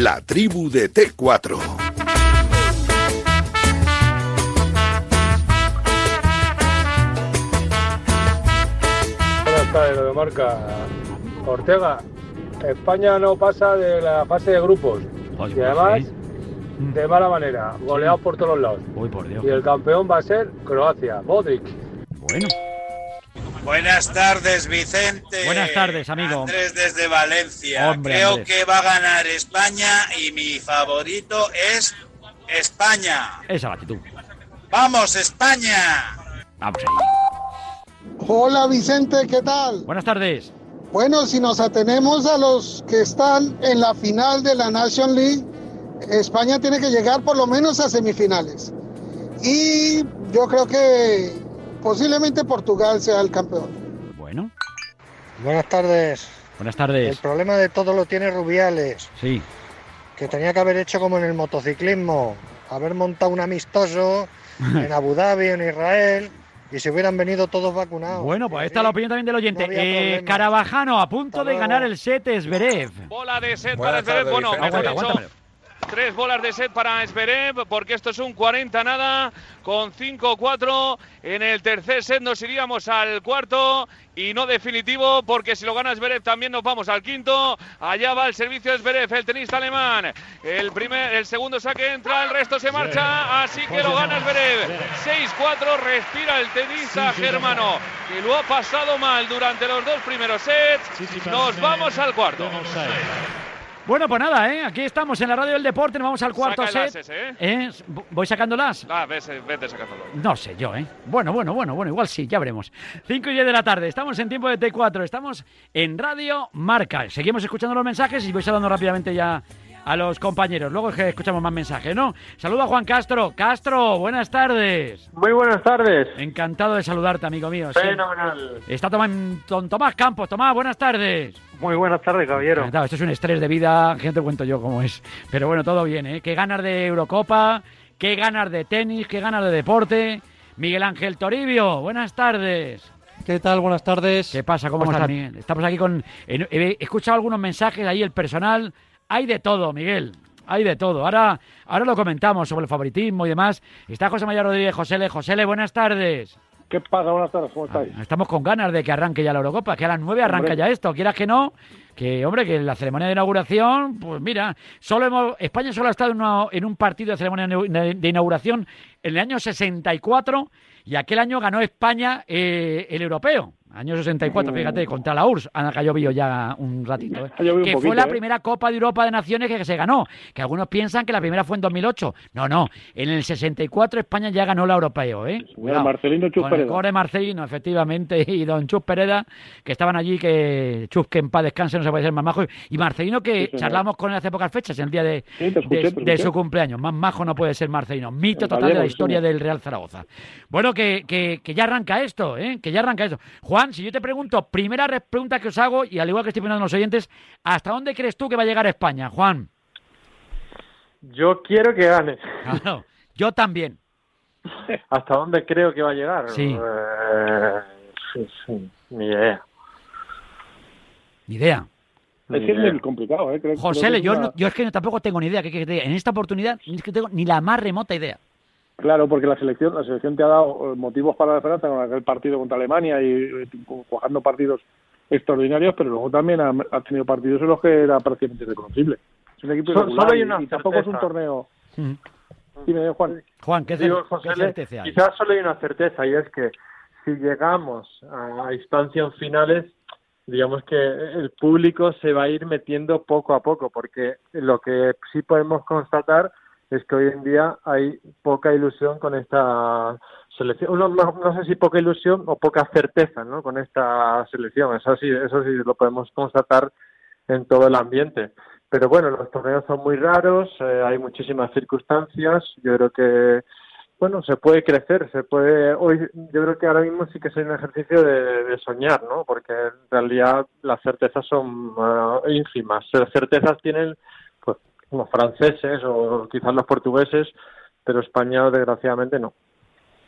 La tribu de T4. Buenas tardes, lo de marca. Ortega, España no pasa de la fase de grupos. Ay, y además, sí. de mala manera, goleados por todos los lados. Uy, por Dios. Y el campeón va a ser Croacia, Modric. Bueno, Buenas tardes, Vicente. Buenas tardes, amigo. Andrés desde Valencia. Hombre, Creo Andrés. que va a ganar España y mi favorito es España. esa la actitud. ¡Vamos, España! Vamos ahí. Hola Vicente, ¿qué tal? Buenas tardes. Bueno, si nos atenemos a los que están en la final de la Nation League, España tiene que llegar por lo menos a semifinales. Y yo creo que posiblemente Portugal sea el campeón. Bueno, Buenas tardes. buenas El tardes. problema de todo lo tiene Rubiales, Sí. que tenía que haber hecho como en el motociclismo, haber montado un amistoso en Abu Dhabi, en Israel, y se hubieran venido todos vacunados. Bueno, pues esta es la opinión también del oyente. no Eh. Carabajano, a punto Hasta de luego. ganar el set Zverev. Bola de set para tardes, Bueno, mejor Aguanta, dicho. Tres bolas de set para Zverev, porque esto es un 40 nada, con 5-4. En el tercer set nos iríamos al cuarto y no definitivo, porque si lo gana Zverev también nos vamos al quinto. Allá va el servicio de Zverev, el tenista alemán. El primer, el segundo saque entra, el resto se marcha, así que lo gana Zverev. 6-4, respira el tenista germano, que lo ha pasado mal durante los dos primeros sets. Nos vamos al cuarto. Bueno, pues nada, ¿eh? aquí estamos en la radio del deporte, nos vamos al cuarto Saca set. ¿eh? ¿Eh? ¿Voy sacándolas? Ah, ves, eh, vete sacándolo. No sé yo, ¿eh? Bueno, bueno, bueno, bueno, igual sí, ya veremos. 5 y 10 de la tarde, estamos en tiempo de T4, estamos en Radio Marca. Seguimos escuchando los mensajes y voy saludando rápidamente ya a los compañeros. Luego es que escuchamos más mensajes, ¿no? Saludo a Juan Castro. Castro, buenas tardes. Muy buenas tardes. Encantado de saludarte, amigo mío. Sí. Fenomenal. Está Tomás, Tomás Campos. Tomás, buenas tardes. Muy buenas tardes, caballero. Claro, esto es un estrés de vida, que no te cuento yo cómo es. Pero bueno, todo bien, ¿eh? Qué ganas de Eurocopa, qué ganas de tenis, qué ganas de deporte. Miguel Ángel Toribio, buenas tardes. ¿Qué tal? Buenas tardes. ¿Qué pasa? ¿Cómo, estás, Miguel? Estamos aquí con... He escuchado algunos mensajes ahí, el personal. Hay de todo, Miguel. Hay de todo. Ahora, ahora lo comentamos sobre el favoritismo y demás. Está José María Rodríguez, Josele. Josele, buenas tardes. ¿Qué pasa? Buenas tardes, ¿cómo estáis? Estamos con ganas de que arranque ya la Eurocopa, que a las 9 arranca Hombre. ya esto, quieras que no, que hombre, que la ceremonia de inauguración, pues mira, solo hemos, España solo ha estado en, una- en un partido de ceremonia de de inauguración en el año 64 y aquel año ganó España eh, el europeo. Año 64, fíjate, contra la URSS. Ana llovido ya un ratito. ¿eh? Un que fue la ¿eh? primera Copa de Europa de Naciones que se ganó. Que algunos piensan que la primera fue en 2008. No, no. En el 64 España ya ganó la europeo. ¿eh? Cuidado. Marcelino Chus Con el Pereda. gol de Marcelino, efectivamente, y don Chus Pereda, que estaban allí, que Chus que en paz descanse, no se puede ser más majo. Y Marcelino, que Sí, charlamos con él hace pocas fechas, en el día de, Sí, te escuché, de- te de escuché. su cumpleaños. Más majo no puede ser Marcelino. Mito El total de la historia sí. del Real Zaragoza. Bueno, que, que, que ya arranca esto, ¿eh? Que ya arranca esto. Juan, si yo te pregunto, primera re- pregunta que os hago, y al igual que estoy preguntando a los oyentes, ¿hasta dónde crees tú que va a llegar España, Juan? Yo quiero que gane. Claro, yo también. ¿Hasta dónde creo que va a llegar? Sí. Eh, sí, sí, ni idea. Ni idea. Es que es muy complicado, ¿eh? Creo- José, creo que yo, una- no- yo es que tampoco tengo ni idea. ¿qué quieres que diga? En esta oportunidad ni es que tengo ni la más remota idea. Claro, porque la selección, la selección te ha dado eh, motivos para la esperanza con aquel partido contra Alemania y eh, jugando partidos extraordinarios, pero luego también ha, ha tenido partidos en los que era prácticamente reconocible. Es un equipo So- irregular solo hay una y tampoco es un torneo. Mm. Dime, Juan. Juan, ¿qué, Digo, qué José, certeza hay? quizás solo hay una certeza y es que si llegamos a, a instancias finales, digamos que el público se va a ir metiendo poco a poco, porque lo que sí podemos constatar es que hoy en día hay poca ilusión con esta selección. No, no- sé si poca ilusión o poca certeza ¿no? con esta selección. Eso sí, eso sí lo podemos constatar en todo el ambiente. Pero bueno, los torneos son muy raros, eh, hay muchísimas circunstancias. Yo creo que, bueno, se puede crecer, se puede. Hoy, yo creo que ahora mismo sí que es un ejercicio de, de soñar, ¿no? Porque en realidad las certezas son eh, ínfimas. Las certezas tienen, los franceses o quizás los portugueses, pero España, desgraciadamente, no.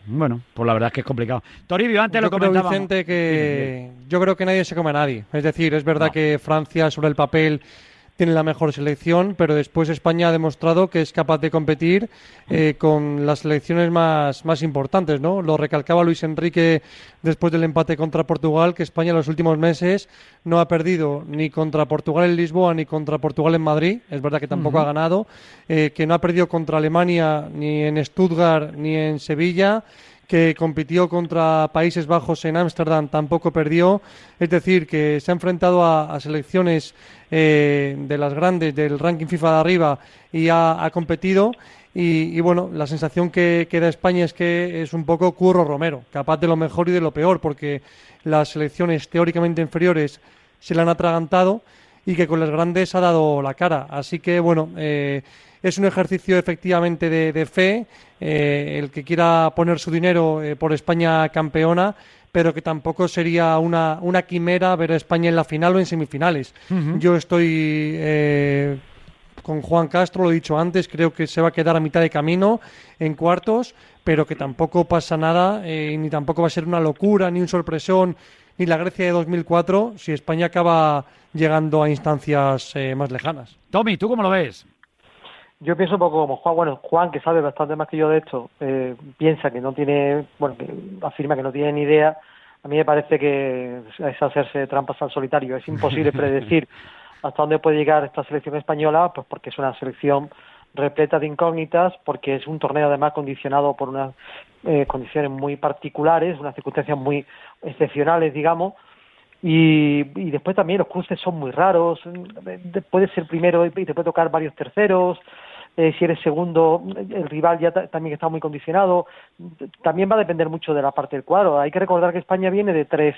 Bueno, pues la verdad es que es complicado. Toribio, antes yo lo. Vicente, que yo creo que nadie se come a nadie. Es decir, es verdad No. que Francia sobre el papel tiene la mejor selección, pero después España ha demostrado que es capaz de competir eh, con las selecciones más, más importantes, ¿no? Lo recalcaba Luis Enrique después del empate contra Portugal, que España en los últimos meses no ha perdido ni contra Portugal en Lisboa ni contra Portugal en Madrid, es verdad que tampoco ha ganado, eh, que no ha perdido contra Alemania ni en Stuttgart ni en Sevilla, que compitió contra Países Bajos en Ámsterdam, tampoco perdió. Es decir, que se ha enfrentado a, selecciones eh, de las grandes del ranking FIFA de arriba y ha, competido. Y, bueno, la sensación que, da España es que es un poco Curro Romero, capaz de lo mejor y de lo peor, porque las selecciones teóricamente inferiores se le han atragantado y que con las grandes ha dado la cara. Así que bueno, eh, es un ejercicio efectivamente de, fe, eh, el que quiera poner su dinero eh, por España campeona, pero que tampoco sería una, una quimera ver a España en la final o en semifinales. Yo estoy eh, con Juan Castro, lo he dicho antes, creo que se va a quedar a mitad de camino en cuartos, pero que tampoco pasa nada, ni tampoco va a ser una locura, ni un sorpresón, ni la Grecia de 2004, si España acaba llegando a instancias más lejanas. Tommy, ¿tú cómo lo ves? Yo pienso un poco como Juan, bueno, Juan, que sabe bastante más que yo de esto, eh, piensa que no tiene, bueno, que afirma que no tiene ni idea. A mí me parece que es hacerse trampas al solitario. Es imposible predecir hasta dónde puede llegar esta selección española, pues porque es una selección repleta de incógnitas, porque es un torneo además condicionado por unas eh, condiciones muy particulares, unas circunstancias muy excepcionales, digamos, y, y, después también los cruces son muy raros, puede ser primero y te puede tocar varios terceros, eh, si eres segundo, el rival ya también está muy condicionado. También va a depender mucho de la parte del cuadro. Hay que recordar que España viene de tres,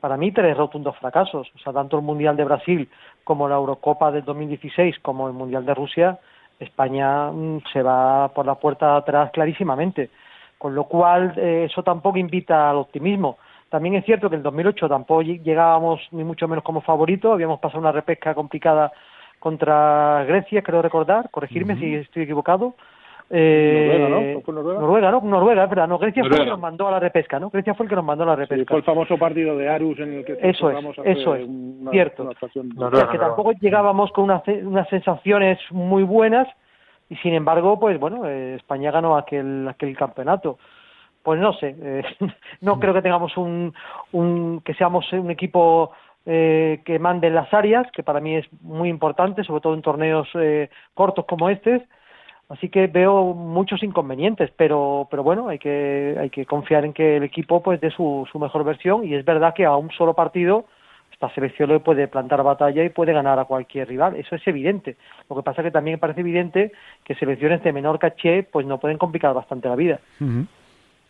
para mí, tres rotundos fracasos. O sea, tanto el Mundial de Brasil como la Eurocopa del 2016 como el Mundial de Rusia, España mm, se va por la puerta atrás clarísimamente. Con lo cual, eh, eso tampoco invita al optimismo. También es cierto que en el 2008 tampoco llegábamos ni mucho menos como favoritos, habíamos pasado una repesca complicada contra Grecia, creo recordar, corregirme si estoy equivocado. Eh, Noruega, ¿no? ¿Fue Noruega? Noruega, ¿no? Noruega, es verdad. No, Grecia fue el que nos mandó a la repesca, ¿no? Grecia fue el que nos mandó a la repesca. fue el famoso partido de Arus en el que eso es, eso es, cierto. que tampoco llegábamos con unas sensaciones muy buenas y sin embargo, pues bueno, eh, España ganó aquel aquel campeonato. Pues no sé, eh, no creo que tengamos un, un que seamos un equipo eh, que manden las áreas, que para mí es muy importante, sobre todo en torneos eh, cortos como este. Así que veo muchos inconvenientes, pero, pero bueno, hay que, hay que confiar en que el equipo pues dé su, su mejor versión y es verdad que a un solo partido esta selección le puede plantar batalla y puede ganar a cualquier rival, eso es evidente. Lo que pasa es que también parece evidente que selecciones de menor caché pues no pueden complicar bastante la vida.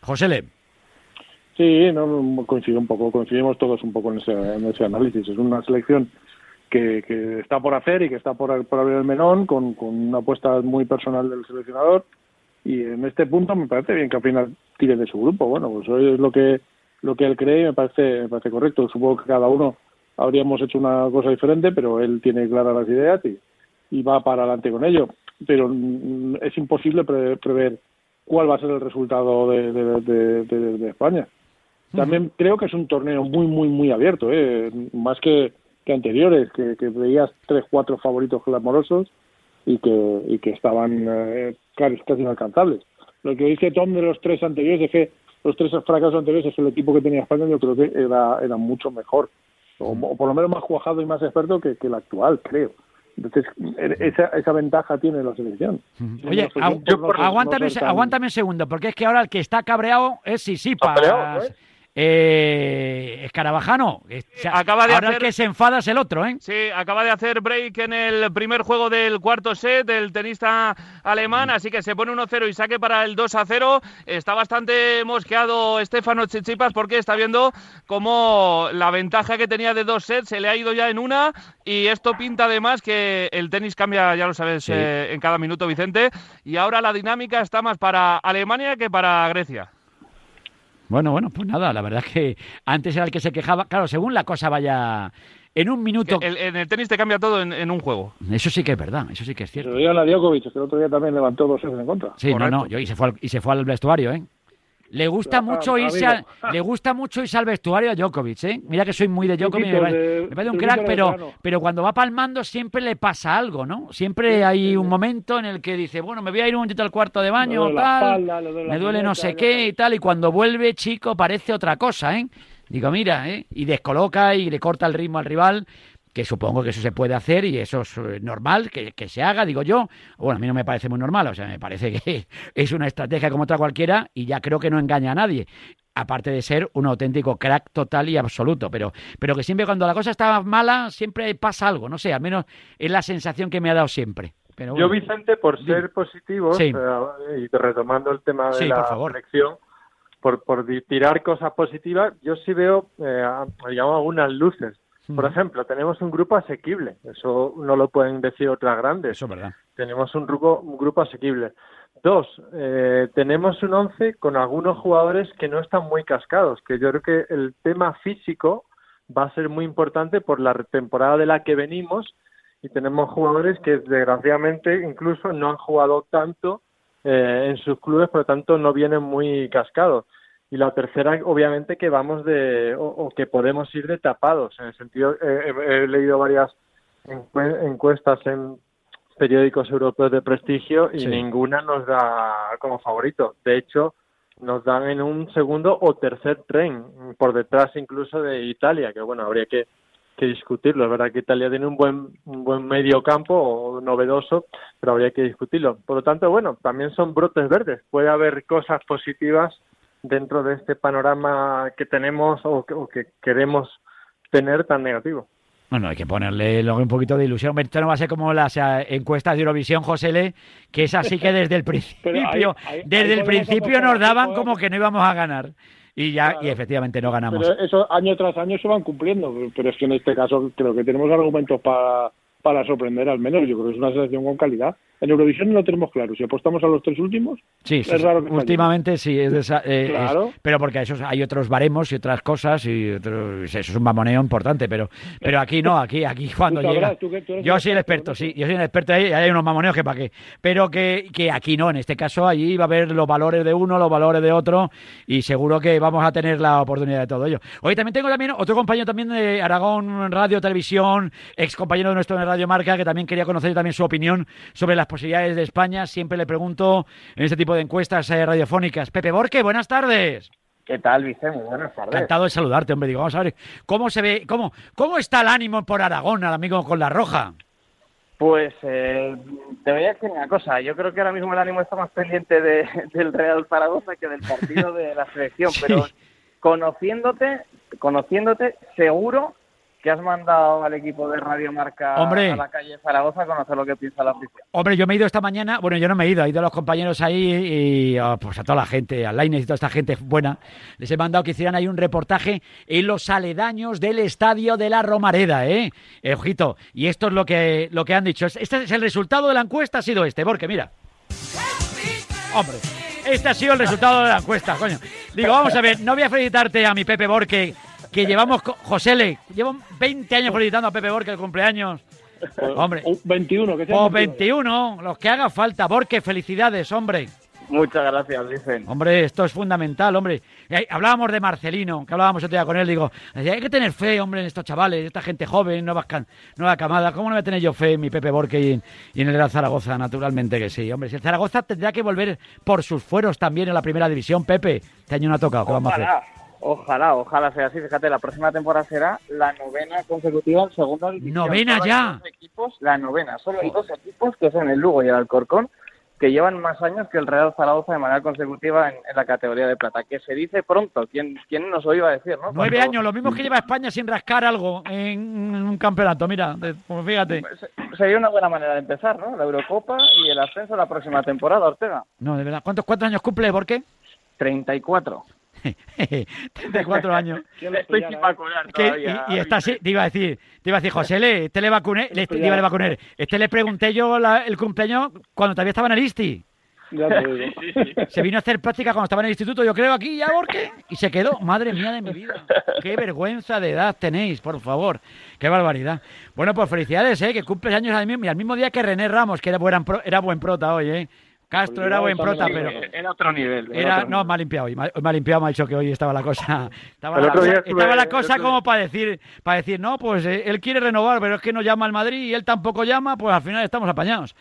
José Le. Sí, no, coincido un poco, coincidimos todos un poco en ese, en ese análisis. Es una selección que, que está por hacer y que está por, abrir el menón con, una apuesta muy personal del seleccionador y en este punto me parece bien que al final tire de su grupo. Bueno, pues hoy es lo que lo que él cree y me parece, me parece correcto. Supongo que cada uno habríamos hecho una cosa diferente, pero él tiene claras las ideas y, va para adelante con ello. Pero mm, es imposible prever cuál va a ser el resultado de España. También creo que es un torneo muy, muy, muy abierto, ¿eh? más que, que anteriores, que, que veías tres, cuatro favoritos clamorosos y que, y que estaban eh, casi, casi inalcanzables. Lo que dice Tom de los tres anteriores es que los tres fracasos anteriores es el equipo que tenía España, yo creo que era, era mucho mejor, o, por lo menos más cuajado y más experto que, que el actual, creo. Entonces, esa, esa ventaja tiene la selección. Oye, aguántame, aguántame un segundo, porque es que ahora el que está cabreado es Sisipas. Eh, Escarabajano, acaba de ahora hacer... que se enfada es el otro, ¿eh? Sí, acaba de hacer break en el primer juego del cuarto set del tenista alemán, así que se pone 1-0 y saque para el 2-0. Está bastante mosqueado Estefano Chichipas porque está viendo cómo la ventaja que tenía de dos sets se le ha ido ya en una y esto pinta además que el tenis cambia, ya lo sabes, eh, en cada minuto, Vicente, y ahora la dinámica está más para Alemania que para Grecia. Bueno, bueno, pues nada, la verdad es que antes era el que se quejaba. Claro, según la cosa vaya en un minuto. en el tenis te cambia todo en, un juego. Eso sí que es verdad, eso sí que es cierto. Pero a Djokovic, que el otro día también levantó dos en contra. Sí, no, no, y, se fue al, y se fue al vestuario, ¿eh? Le gusta Ah, mucho irse le gusta mucho irse al vestuario a Djokovic, ¿eh? Mira que soy muy de Djokovic, me, parece- de- me parece un crack, pero, pero cuando va palmando siempre le pasa algo, ¿no? Siempre hay un momento en el que dice, bueno, me voy a ir un momentito al cuarto de baño, tal, espalda, me duele no sé qué y tal, y cuando vuelve, chico, parece otra cosa, ¿eh? Digo, mira, ¿eh? Y descoloca y le corta el ritmo al rival, que supongo que eso se puede hacer y eso es eh, normal que, que se haga, digo yo. Bueno, a mí no me parece muy normal, o sea, me parece que es una estrategia como otra cualquiera y ya creo que no engaña a nadie. Aparte de ser un auténtico crack total y absoluto, pero, pero que siempre cuando la cosa está mala, siempre pasa algo, no sé, al menos es la sensación que me ha dado siempre. Pero Yo. Vicente, por ser positivo, Sí. eh, y retomando el tema de Sí, la por por, por tirar cosas positivas, yo sí veo, eh, digamos, algunas luces. Por ejemplo, tenemos un grupo asequible. Eso no lo pueden decir otras grandes. Eso es verdad. Tenemos un grupo, un grupo asequible. Dos, eh, tenemos un once con algunos jugadores que no están muy cascados, que yo creo que el tema físico va a ser muy importante por la temporada de la que venimos y tenemos jugadores que desgraciadamente incluso no han jugado tanto eh, en sus clubes, por lo tanto no vienen muy cascados. Y la tercera, obviamente, que vamos de, o, o que podemos ir de tapados, en el sentido, eh, he, leído varias encue- encuestas en periódicos europeos de prestigio y Sí. ninguna nos da como favorito. De hecho, nos dan en un segundo o tercer tren, por detrás incluso de Italia, que bueno, habría que, que discutirlo. Es verdad que Italia tiene un buen, un buen medio campo o novedoso, pero habría que discutirlo. Por lo tanto, bueno, también son brotes verdes. Puede haber cosas positivas dentro de este panorama que tenemos o que, o que queremos tener tan negativo. Bueno, hay que ponerle luego un poquito de ilusión. Esto no va a ser como las eh, encuestas de Eurovisión, José Le, que es así que desde el principio, ahí- ahí desde el podemos principio nos daban como que no íbamos a ganar. Y ya, y efectivamente no ganamos. Pero eso año tras año se van cumpliendo. Pero es que en este caso creo que tenemos argumentos para, para sorprender al menos. Yo creo que es una selección con calidad. En Eurovisión no lo tenemos claro. Si apostamos a los tres últimos, Sí, es raro que últimamente sí, es de esa- eh, es- Claro. pero porque esos hay otros baremos y otras cosas y otros- eso es un mamoneo importante, pero pero aquí no, aquí aquí cuando Tú llega. tú tú Yo soy el experto, sí, yo soy el experto ahí, hay unos mamoneos que para qué, pero que, que aquí no, en este caso allí va a haber los valores de uno, los valores de otro y seguro que vamos a tener la oportunidad de todo ello. Hoy también tengo también otro compañero también de Aragón Radio Televisión, ex compañero de nuestro Radio Marca que también quería conocer también su opinión sobre las posibilidades de España. Siempre le pregunto en este tipo de encuestas eh, radiofónicas. Pepe Borque, buenas tardes. ¿Qué tal, Vicente? Buenas tardes. Encantado de saludarte, hombre. Digo, vamos a ver cómo se ve, cómo, cómo está el ánimo por Aragón, al amigo con la roja. Pues eh, te voy a decir una cosa. Yo creo que ahora mismo el ánimo está más pendiente de- del Real Zaragoza que del partido de la selección. Sí. Pero conociéndote, conociéndote, seguro que has mandado al equipo de Radio Marca Hombre. a la calle Zaragoza a conocer lo que piensa la afición. Hombre, yo me he ido esta mañana, bueno, yo no me he ido, he ido a los compañeros ahí y oh, pues a toda la gente, a Lainez y toda esta gente buena, les he mandado que hicieran ahí un reportaje en los aledaños del estadio de la Romareda, ¿eh? Eh, ojito, y esto es lo que, lo que han dicho. Este es el resultado de la encuesta, ha sido este, porque mira. Hombre, este ha sido el resultado de la encuesta, coño. Digo, vamos a ver, no voy a felicitarte a mi Pepe Borque, que llevamos, José Le, llevo 20 años felicitando a Pepe Borque el cumpleaños. Hombre. 21, que sea O 21, los que haga falta. Borque, felicidades, hombre. Muchas gracias, Vicente. Hombre, esto es fundamental, hombre. Eh, hablábamos de Marcelino, que hablábamos otro día con él, digo, hay que tener fe, hombre, en estos chavales, esta gente joven, nuevas can- nueva camada. ¿Cómo no voy a tener yo fe en mi Pepe Borque y en, y en el Real Zaragoza? Naturalmente que sí, hombre. Si el Zaragoza tendrá que volver por sus fueros también en la primera división, Pepe. Este año no ha tocado, ¿qué vamos a hacer? Ojalá, ojalá, sea así. Fíjate, la próxima temporada será la novena consecutiva en segunda división. ¿Novena Solo ya? equipos, la novena. Solo hay dos equipos, que son el Lugo y el Alcorcón, que llevan más años que el Real Zaragoza de manera consecutiva en, en la categoría de plata. Que se dice pronto. ¿Quién, quién nos lo iba a decir, no? Nueve años, lo mismo que lleva España sin rascar algo en un campeonato, mira, pues fíjate. Sería una buena manera de empezar, ¿no? La Eurocopa y el ascenso la próxima temporada, Ortega. No, de verdad. ¿Cuántos, cuántos años cumple Borque? 34. 34 años. Estoy sin vacunar Que- todavía. y, y está así, te iba a decir, te iba a decir, José, le, este le vacuné, le, este, iba a vacunar. Este le pregunté yo la- el cumpleaños cuando todavía estaba en el ISTI. Ya te digo. Se vino a hacer práctica cuando estaba en el instituto, yo creo, aquí ya, Borque, y se quedó. Madre mía de mi vida. Qué vergüenza de edad tenéis, por favor. Qué barbaridad. Bueno, pues felicidades, ¿eh? Que cumples años al mismo, y al mismo día que René Ramos, que era, buen pro- era buen prota hoy, ¿eh? Castro era buen prota, pero Era otro nivel. era otro no me ha limpiado hoy, me ha limpiado, me ha dicho que hoy estaba la cosa, estaba la, cosa- estuve- estaba la el cosa otro como para decir, para decir, no, pues eh, él quiere renovar, pero es que no llama al Madrid y él tampoco llama, pues al final estamos apañados.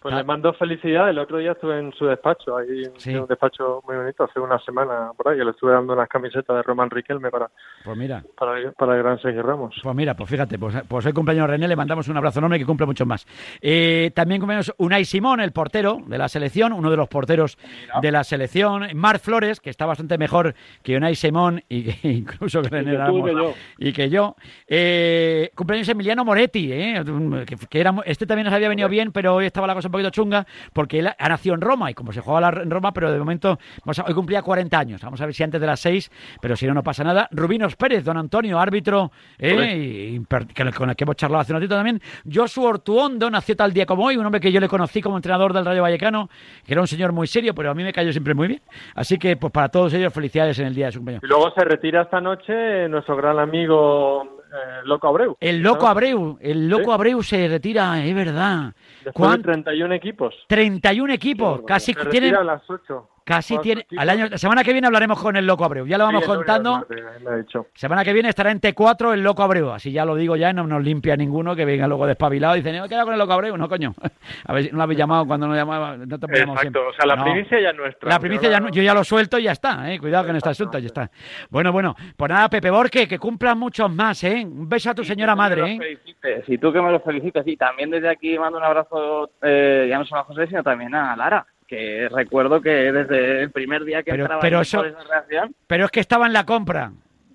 Pues le mando felicidad. El otro día estuve en su despacho, ahí Sí. en un despacho muy bonito, hace una semana por ahí, que le estuve dando unas camisetas de Román Riquelme para, Pues mira. para, el- para el gran Sergio Ramos. Pues mira, pues fíjate, pues, pues hoy cumpleaños René, le mandamos un abrazo enorme que cumple muchos más. Eh, también cumpleaños Unai Simón, el portero de la selección, uno de los porteros de la selección. Marc Flores, que está bastante mejor que Unai Simón y que incluso que y Ramos yo. y que yo. Eh, cumpleaños Emiliano Moretti, eh, que, que era, este también nos había venido bien, pero hoy estaba la cosa un poquito chunga porque él ha nacido en Roma y como se juega la- en Roma, pero de momento vamos a- hoy cumplía 40 años. Vamos a ver si antes de las 6, pero si no, no pasa nada. Rubinos Pérez, don Antonio, árbitro, eh, y- con el que hemos charlado hace un ratito también. Joshua Ortuondo nació tal día como hoy, un hombre que yo le conocí como entrenador del Rayo Vallecano, que era un señor muy serio, pero a mí me cayó siempre muy bien. Así que, pues para todos ellos, felicidades en el día de su cumpleaños. Y luego se retira esta noche nuestro gran amigo eh, Loco Abreu. El loco ¿no? Abreu, el loco Sí. Abreu se retira, es verdad. Después ¿Cuán- de 31 equipos. 31 equipos, casi Se tiene, retira a las 8. Casi tiene. Al año, la semana que viene hablaremos con el loco Abreu. Ya lo vamos Sí, contando. martes. Semana que viene estará en T4 el loco Abreu. Así ya lo digo ya no nos limpia ninguno que venga luego despabilado y dice, no, he quedado con el loco Abreu. No, coño. A ver si no lo habéis llamado cuando no llamaba. No te Exacto, siempre. o sea, la No. primicia ya es nuestra. La primicia ya no- yo ya lo suelto y ya está, ¿eh? Cuidado con este asunto, ya está. Bueno, bueno, pues nada, Pepe Borque, que cumplan muchos más, ¿eh? Un beso a tu señora madre, ¿eh? Y tú que me lo felicites. Y también desde aquí mando un abrazo, eh, ya no solo a José, sino también a Lara, que recuerdo que desde el primer día que Pero- entraba pero en eso- por esa reacción, Pero es que estaba en la compra.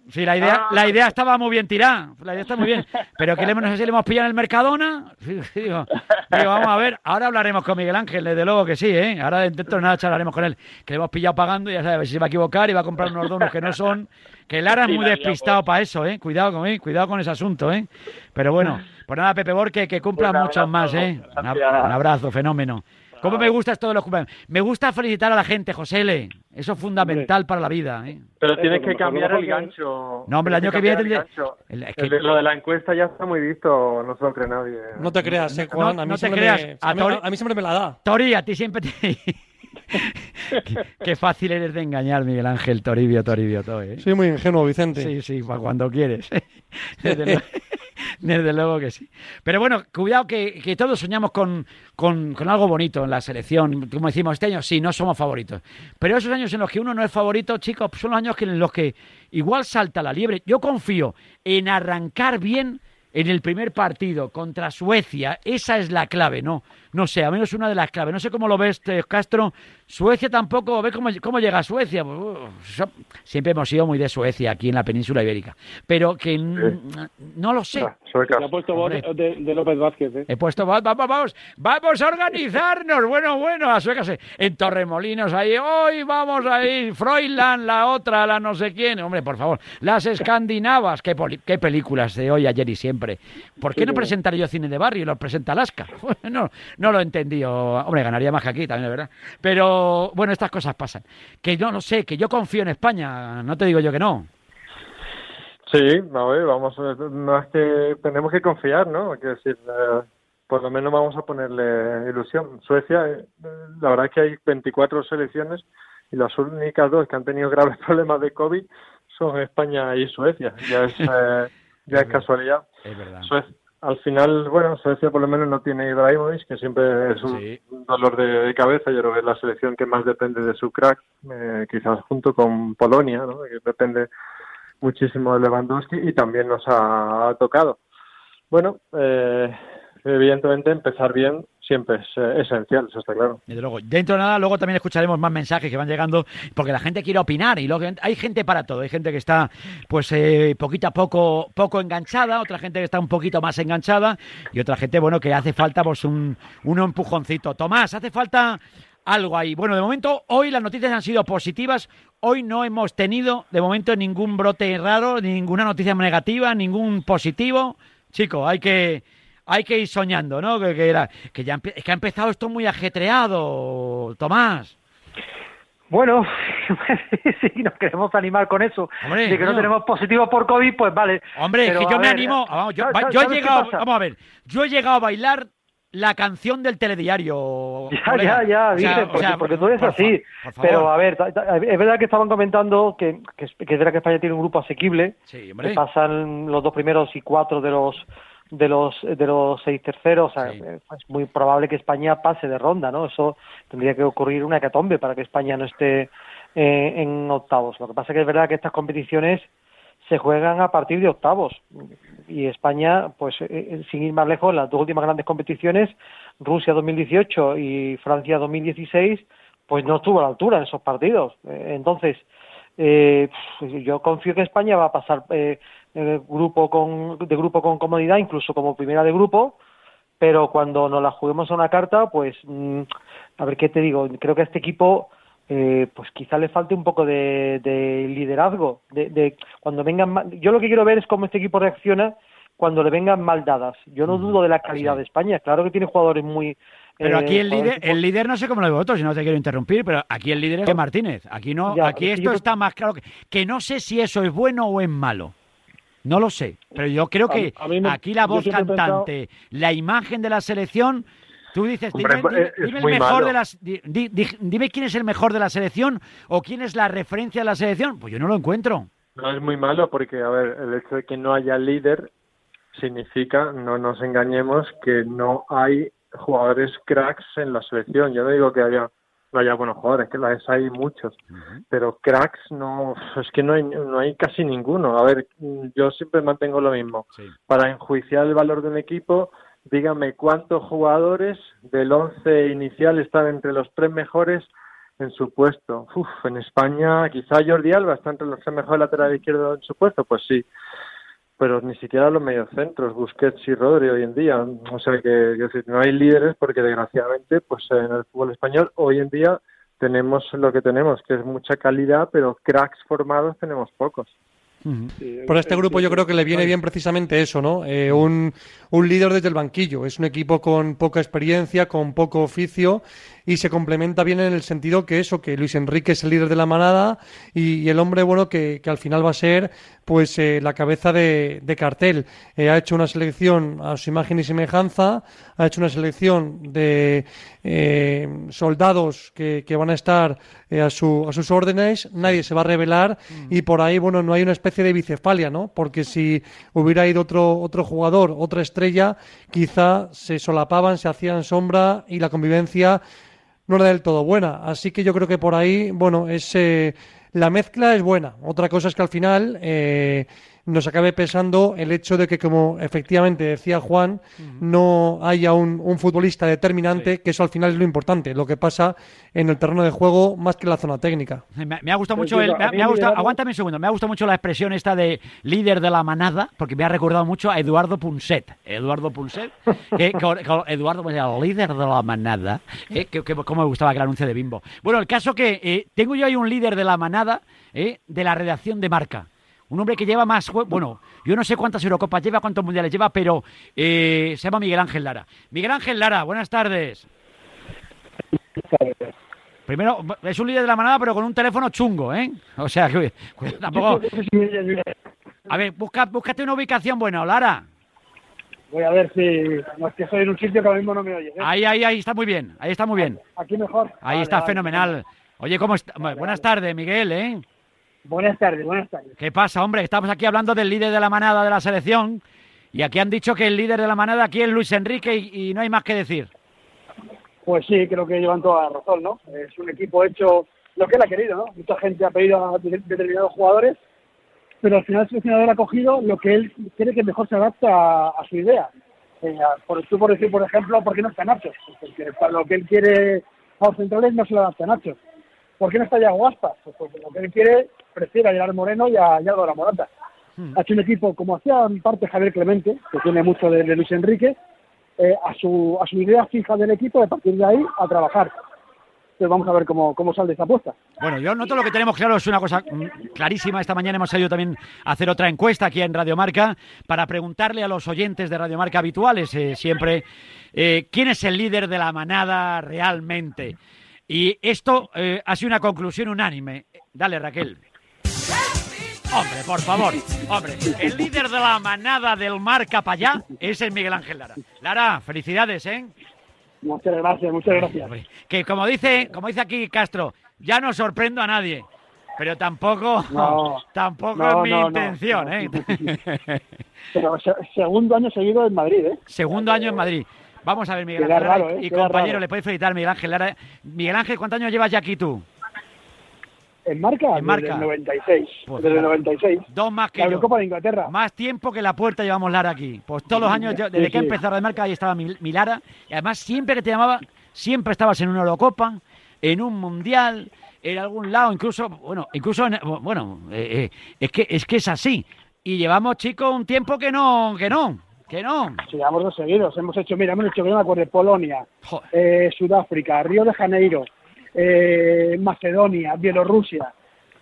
Sí, la idea, Ah. la idea estaba muy bien tirada. La idea está muy bien. Pero que le, no sé si le hemos pillado en el Mercadona. Digo, digo, vamos a ver. Ahora hablaremos con Miguel Ángel, desde luego que sí, ¿eh? Ahora dentro de nada charlaremos con él. Que le hemos pillado pagando y ya sabes, si se va a equivocar y va a comprar unos donos que no son. Que Lara es muy despistado para eso, ¿eh? Cuidado con, ¿eh? cuidado con ese asunto, ¿eh? Pero bueno, pues nada, Pepe Borque, que cumplan Un muchos más, ¿eh? Un abrazo, fenómeno. ¿Cómo me gusta esto de los cumpleaños? Me gusta felicitar a la gente, José L. Eso es fundamental para la vida, ¿eh? Pero tienes que cambiar el gancho. No, hombre, el año que viene tendré- gancho. el- es que- lo de la encuesta ya está muy visto, no se lo cree nadie. No te creas, eh, Juan. no a mí te siempre creas, me- a a, mí, Tori- a mí siempre me la da. Tori, a ti siempre te... qué, qué fácil eres de engañar, Miguel Ángel Toribio, Toribio, todo, ¿eh? Soy muy ingenuo, Vicente. Sí, sí, pa' cuando quieres. Desde, luego, desde luego que sí. Pero bueno, cuidado que, que todos soñamos con, con, con algo bonito en la selección. Como decimos, este año sí, no somos favoritos. Pero esos años en los que uno no es favorito, chicos, son los años que- en los que igual salta la liebre. Yo confío en arrancar bien en el primer partido contra Suecia. Esa es la clave, ¿no? No sé, a menos una de las claves. No sé cómo lo ves, eh, Castro. Suecia tampoco, ¿ves cómo, cómo llega a Suecia? Pues, siempre hemos sido muy de Suecia aquí en la península ibérica. Pero que no lo sé. Suecas. Se ha puesto voz Hombre. de, de López Vázquez, ¿eh? He puesto, va- va- va- vamos, vamos a organizarnos. Bueno, bueno, a suecas eh, en Torremolinos ahí, hoy vamos a ir, Froilán, la otra, la no sé quién. Hombre, por favor, las escandinavas, qué, poli- qué películas de hoy, ayer y siempre. ¿Por qué no presentar yo cine de barrio y lo presenta Alaska? No, no lo he entendido. Hombre, ganaría más que aquí también, de verdad. Pero bueno, estas cosas pasan. Que yo no sé, que yo confío en España, no te digo yo que no. Sí, a ver, vamos, no es que tenemos que confiar, ¿no? Quiero decir, eh, por lo menos vamos a ponerle ilusión. Suecia, eh, la verdad es que hay 24 selecciones y las únicas dos que han tenido graves problemas de COVID son España y Suecia. Ya es, eh, ya es casualidad. Es verdad. Suecia- al final, bueno, Suecia por lo menos no tiene Ibrahimovic, que siempre es un Sí. dolor de, de cabeza. Yo creo que es la selección que más depende de su crack, eh, quizás junto con Polonia, ¿no? que depende muchísimo de Lewandowski y también nos ha, tocado. Bueno, eh, evidentemente empezar bien siempre es eh, esencial, eso está claro. Luego. Dentro de nada, luego también escucharemos más mensajes que van llegando, porque la gente quiere opinar y luego hay gente para todo. Hay gente que está, pues, eh, poquito a poco, poco enganchada, otra gente que está un poquito más enganchada y otra gente, bueno, que hace falta, pues, un, un empujoncito. Tomás, hace falta algo ahí. Bueno, de momento, hoy las noticias han sido positivas. Hoy no hemos tenido, de momento, ningún brote raro, ninguna noticia negativa, ningún positivo. Chico, hay que hay que ir soñando, ¿no? Que, que ya es que ha empezado esto muy ajetreado, Tomás. Bueno, si nos queremos animar con eso, Hombre, de que no tenemos positivo por COVID, pues vale. Hombre, es Pero, que yo me ver, animo. vamos, yo, ¿sabes- va- yo he llegado, vamos a ver, yo he llegado a bailar la canción del telediario. Ya, colega. ya, ya, O sea, dice, o porque, sea, porque tú eres por así. por. Pero a ver, es verdad que estaban comentando que, que, es que es verdad que España tiene un grupo asequible, Sí, hombre. que pasan los dos primeros y cuatro de los de los de los seis terceros, o sea, eh, es muy probable que España pase de ronda, ¿no? Eso tendría que ocurrir una hecatombe para que España no esté eh, en octavos. Lo que pasa que es verdad que estas competiciones se juegan a partir de octavos y España, pues eh, sin ir más lejos, las dos últimas grandes competiciones, Rusia 2018 y Francia 2016, pues no estuvo a la altura en esos partidos. Entonces, eh, yo confío que España va a pasar eh, eh, grupo con, de grupo con comodidad, incluso como primera de grupo, pero cuando nos la juguemos a una carta, pues, mm, a ver qué te digo, creo que a este equipo, eh, pues quizá le falte un poco de, de liderazgo, de, de cuando vengan, yo lo que quiero ver es cómo este equipo reacciona cuando le vengan mal dadas. Yo no dudo de la calidad de España, claro que tiene jugadores muy... Pero eh, aquí el jugadores líder, el líder no sé cómo lo ve vosotros, si no te quiero interrumpir, pero aquí el líder es Martínez. Aquí no, Ya, aquí esto yo- está más claro que, que no sé si eso es bueno o es malo. No lo sé, pero yo creo que a mí me- aquí la voz pensado- cantante, la imagen de la selección, tú dices, Hombre, dime, el mejor malo. de las, di- di- di- dime quién es el mejor de la selección o quién es la referencia de la selección. Pues yo no lo encuentro. No es muy malo porque, a ver, el hecho de que no haya líder significa, no nos engañemos, que no hay jugadores cracks en la selección. Yo no digo que haya, haya buenos jugadores, que las hay muchos, pero cracks no, es que no hay, no hay casi ninguno. A ver, yo siempre mantengo lo mismo. Para enjuiciar el valor de un equipo, dígame cuántos jugadores del once inicial están entre los tres mejores en su puesto. Uf, en España quizá Jordi Alba está entre los tres mejores laterales izquierdos en su puesto, pues sí. Pero ni siquiera los mediocentros, Busquets y Rodri hoy en día. O sea que, decir, no hay líderes porque desgraciadamente, pues en el fútbol español hoy en día tenemos lo que tenemos, que es mucha calidad, pero cracks formados tenemos pocos. Por este grupo yo creo que le viene bien precisamente eso, ¿no? Eh, un, un líder desde el banquillo. Es un equipo con poca experiencia, con poco oficio y se complementa bien en el sentido que eso, que Luis Enrique es el líder de la manada y, y el hombre, bueno, que, que al final va a ser pues eh, la cabeza de, de cartel. Eh, ha hecho una selección a su imagen y semejanza, ha hecho una selección de eh, soldados que, que van a estar eh, a, su, a sus órdenes, nadie se va a revelar y por ahí, bueno, no hay una especie de bicefalia, ¿no? Porque si hubiera ido otro, otro jugador, otra estrella, quizá se solapaban, se hacían sombra y la convivencia no era del todo buena. Así que yo creo que por ahí, bueno, es eh, la mezcla es buena. Otra cosa es que al final eh, nos acabe pesando el hecho de que, como efectivamente decía Juan, no haya un, un futbolista determinante, que eso al final es lo importante, lo que pasa en el terreno de juego más que en la zona técnica. Me, me ha gustado mucho, el, me, ha- a mí me ha gustado, aguántame un segundo, me ha gustado mucho la expresión esta de líder de la manada, porque me ha recordado mucho a Eduardo Punset. Eduardo Punset, que, con- con Eduardo, pues, el líder de la manada, eh, que, que- cómo me gustaba aquel anuncio de Bimbo. Bueno, el caso que eh, tengo yo ahí un líder de la manada eh, de la redacción de Marca. Un hombre que lleva más, bueno, yo no sé cuántas Eurocopas lleva, cuántos mundiales lleva, pero eh, se llama Miguel Ángel Lara. Miguel Ángel Lara, buenas tardes. Primero, es un líder de la manada, pero con un teléfono chungo, ¿eh? O sea, que que tampoco... A ver, busca, búscate una ubicación buena, Lara. Voy a ver si. No es que estoy en un sitio que ahora mismo no me oyes. ¿eh? Ahí, ahí, ahí está muy bien, ahí está muy bien. Aquí mejor. Ahí Vale, está vale. fenomenal. Oye, ¿cómo está? Buenas tardes, Miguel, ¿eh? Buenas tardes, buenas tardes. ¿Qué pasa, hombre? Estamos aquí hablando del líder de la manada de la selección y aquí han dicho que el líder de la manada aquí es Luis Enrique y, y no hay más que decir. Pues sí, creo que llevan toda la razón, ¿no? Es un equipo hecho lo que él ha querido, ¿no? Mucha gente ha pedido a de- determinados jugadores, pero al final el seleccionador ha cogido lo que él cree que mejor se adapta a, a su idea. Eh, a- por, tú por decir, por ejemplo, ¿por qué no está Nacho? Porque para lo que él quiere a los centrales no se lo adapta a Nacho. ¿Por qué no está Yago Aspas? Pues porque lo que él quiere prefiere a Gerard Moreno y a, y a Álvaro Morata. Ha hecho un equipo, como hacía en parte Javier Clemente, que tiene mucho de, de Luis Enrique, eh, a, su, a su idea fija del equipo, de partir de ahí a trabajar. Entonces vamos a ver cómo, cómo sale esa apuesta. Bueno, yo noto lo que tenemos claro, es una cosa mm, clarísima. Esta mañana hemos salido también a hacer otra encuesta aquí en Radio Marca para preguntarle a los oyentes de Radio Marca habituales eh, siempre eh, quién es el líder de la manada realmente. Y esto eh, ha sido una conclusión unánime. Dale, Raquel. Hombre, por favor, hombre, el líder de la manada del mar Capallá es el Miguel Ángel Lara. Lara, felicidades, ¿eh? Muchas gracias, muchas gracias. Que como dice, como dice aquí Castro, ya no sorprendo a nadie. Pero tampoco, No, tampoco no, es mi no, no. intención, ¿eh? Pero se- segundo año seguido en Madrid, ¿eh? Segundo año en Madrid. Vamos a ver, Miguel Ángel raro, ¿eh? y Queda compañero, raro. le podéis felicitar, Miguel Ángel Lara. Miguel Ángel, ¿cuántos años llevas ya aquí tú? En marca, En marca. desde el 96. Pues desde el nada. 96. Dos más que La yo. Eurocopa de Inglaterra. Más tiempo que la puerta llevamos Lara aquí. Pues todos los años, yo- desde Sí, que sí. empezó de marca, ahí estaba mi, mi Lara. Y además, siempre que te llamaba, siempre estabas en una Eurocopa, en un Mundial, en algún lado, incluso, bueno, incluso, en- bueno, eh, eh, es, que, es que es así. Y llevamos, chicos, un tiempo que no, que no, que no. Sí, llevamos dos seguidos. Hemos hecho, mira, hemos hecho, que no me acuerdo, Polonia, eh, Sudáfrica, Río de Janeiro, eh, Macedonia, Bielorrusia.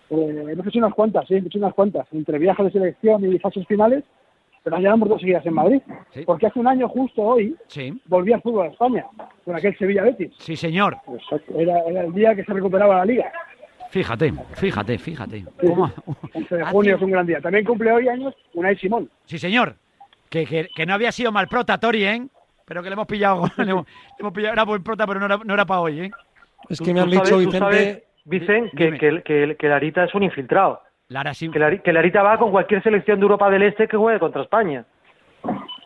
Eh, hemos hecho unas cuantas, sí, hemos hecho unas cuantas. Entre viajes de selección y fases finales, pero llevamos dos seguidas en Madrid. Porque hace un año, justo hoy, Sí. volví al fútbol a España, con aquel Sevilla Betis. Sí, señor. Era, era el día que se recuperaba la liga. Fíjate, fíjate, fíjate. Sí, ¿Cómo? 11 de junio es un gran día. También cumple hoy años Unai Simón. Sí, señor. Que, que, que no había sido mal prota, Tori, ¿eh? Pero que le hemos pillado. le hemos, le hemos pillado era buen prota, pero no era, no era para hoy, ¿eh? Es que me han dicho, Vicente, sabes, Vicen, que, que, que, que Larita es un infiltrado. Lara sí. Que Larita va con cualquier selección de Europa del Este que juegue contra España.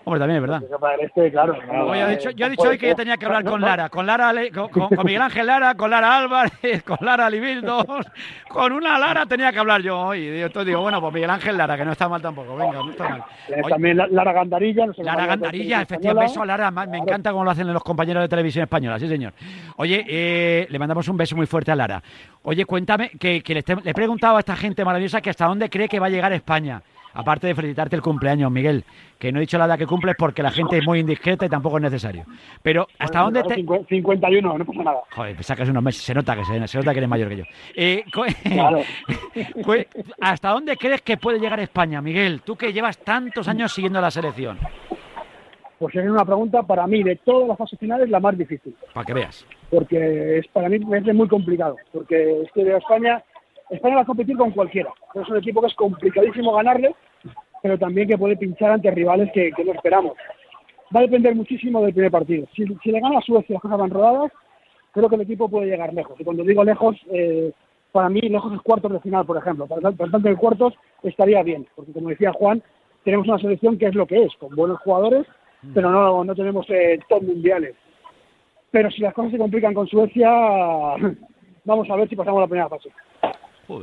Hombre, también es verdad. Este, claro. Oye, ha dicho- yo he dicho hoy que tenía que hablar con Lara, con Lara, con, con- con Miguel Ángel Lara, con Lara Álvarez, con Lara Libildo, con una Lara tenía que hablar yo hoy. Y entonces digo, bueno, pues Miguel Ángel Lara, que no está mal tampoco, venga, no está mal. También la- Lara Gandarilla. no sé Lara Gandarilla, la efectivamente, a Lara, me encanta cómo lo hacen los compañeros de televisión española, sí señor. Oye, eh, le mandamos un beso muy fuerte a Lara. Oye, cuéntame, que, que le, esté- le he preguntado a esta gente maravillosa que hasta dónde cree que va a llegar España. Aparte de felicitarte el cumpleaños, Miguel, que no he dicho la edad que cumples porque la gente es muy indiscreta y tampoco es necesario. Pero, ¿hasta Bueno, dónde te...? ahora 51, no pasa nada. Joder, pues sacas unos meses, se nota que se, se nota que eres mayor que yo. Eh, Claro. ¿Hasta dónde crees que puede llegar España, Miguel? Tú que llevas tantos años siguiendo la selección. Pues es una pregunta para mí, de todas las fases finales, la más difícil. Para que veas. Porque es para mí me es muy complicado. Porque es que de España, España va a competir con cualquiera. Es un equipo que es complicadísimo ganarle, pero también que puede pinchar ante rivales que, que no esperamos. Va a depender muchísimo del primer partido. Si, si le gana a Suecia las cosas van rodadas, creo que el equipo puede llegar lejos. Y cuando digo lejos, eh, para mí lejos es cuartos de final, por ejemplo. Por tanto, en cuartos estaría bien. Porque como decía Juan, tenemos una selección que es lo que es, con buenos jugadores, pero no, no tenemos eh, top mundiales. Pero si las cosas se complican con Suecia, vamos a ver si pasamos la primera fase.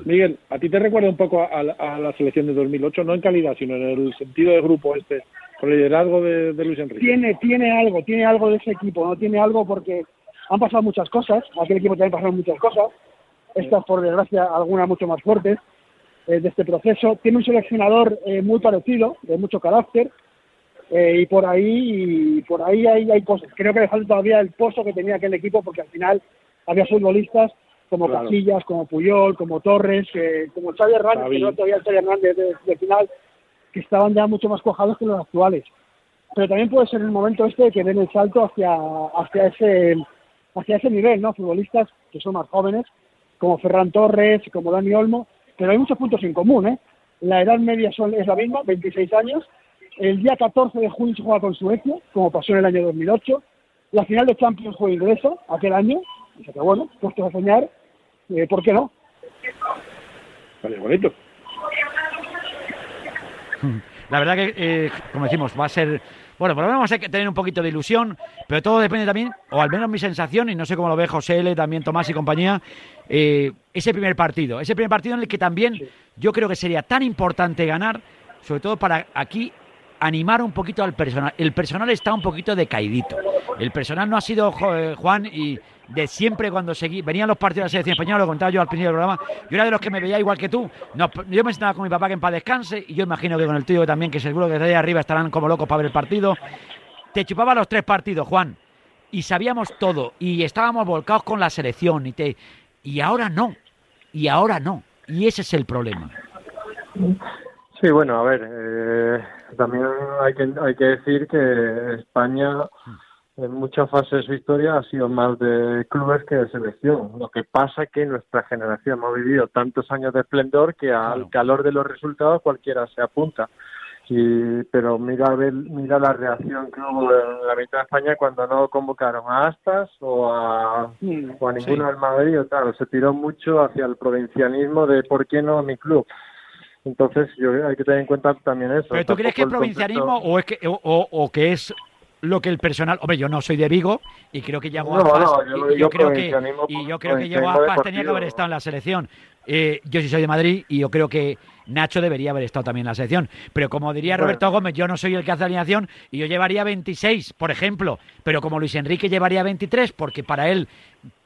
Miguel, a ti te recuerda un poco a, la- a la selección de 2008, no en calidad, sino en el sentido de grupo este, con el liderazgo de, de Luis Enrique. Tiene, tiene algo, tiene algo de ese equipo, no tiene algo porque han pasado muchas cosas, aquel equipo también pasaron muchas cosas, estas por desgracia algunas mucho más fuertes eh, de este proceso. Tiene un seleccionador eh, muy parecido, de mucho carácter, eh, y por ahí y por ahí hay, hay cosas. Creo que le falta todavía el pozo que tenía aquel equipo porque al final había futbolistas como Claro. Casillas, como Puyol, como Torres, eh, como Xavi Hernández, que no todavía el Xavi Hernández de, de final, que estaban ya mucho más cuajados que los actuales. Pero también puede ser el momento este que den el salto hacia, hacia ese hacia ese nivel, ¿no? Futbolistas que son más jóvenes, como Ferran Torres, como Dani Olmo, pero hay muchos puntos en común, ¿eh? La edad media son, es la misma, 26 años. El día 14 de junio se juega con Suecia, como pasó en el año 2008. La final de Champions fue inglesa aquel año. O sea que bueno, puestos a soñar, eh, ¿por qué no? Vale, bonito. La verdad que, eh, como decimos, va a ser... Bueno, por lo menos vamos a tener un poquito de ilusión, pero todo depende también, o al menos mi sensación, y no sé cómo lo ve José L., también Tomás y compañía, eh, ese primer partido. Ese primer partido en el que también yo creo que sería tan importante ganar, sobre todo para aquí animar un poquito al personal. El personal está un poquito decaidito. El personal no ha sido eh, Juan y de siempre cuando seguí, venían los partidos de la selección española, lo contaba yo al principio del programa, yo era de los que me veía igual que tú. No, yo me sentaba con mi papá que en paz descanse y yo imagino que con el tuyo también, que seguro que desde ahí arriba estarán como locos para ver el partido. Te chupaba los tres partidos, Juan, y sabíamos todo y estábamos volcados con la selección y te y ahora no. Y ahora no. Y ese es el problema. Sí, bueno, a ver, eh, también hay que, hay que decir que España en muchas fases de su historia ha sido más de clubes que de selección. Lo que pasa es que nuestra generación hemos vivido tantos años de esplendor que al calor de los resultados cualquiera se apunta. Y, pero mira, a ver- mira la reacción que hubo en la mitad de España cuando no convocaron a Astas o a, o a ninguno Sí. del Madrid. o tal. Se tiró mucho hacia el provincianismo de ¿por qué no mi club? Entonces yo hay que tener en cuenta también eso. ¿Pero tú crees que es provincianismo concepto- o, es que, o, o- o que es lo que el personal... Hombre, yo no soy de Vigo y creo que Yago No, Aspas... no, yo y- y digo creo que, y yo creo que Yago provincianismo Aspas tenía que haber estado en la selección. Eh, yo sí soy de Madrid y yo creo que Nacho debería haber estado también en la selección. Pero como diría Bueno. Roberto Gómez, yo no soy el que hace la alineación y yo llevaría 26, por ejemplo. Pero como Luis Enrique llevaría 23, porque para él,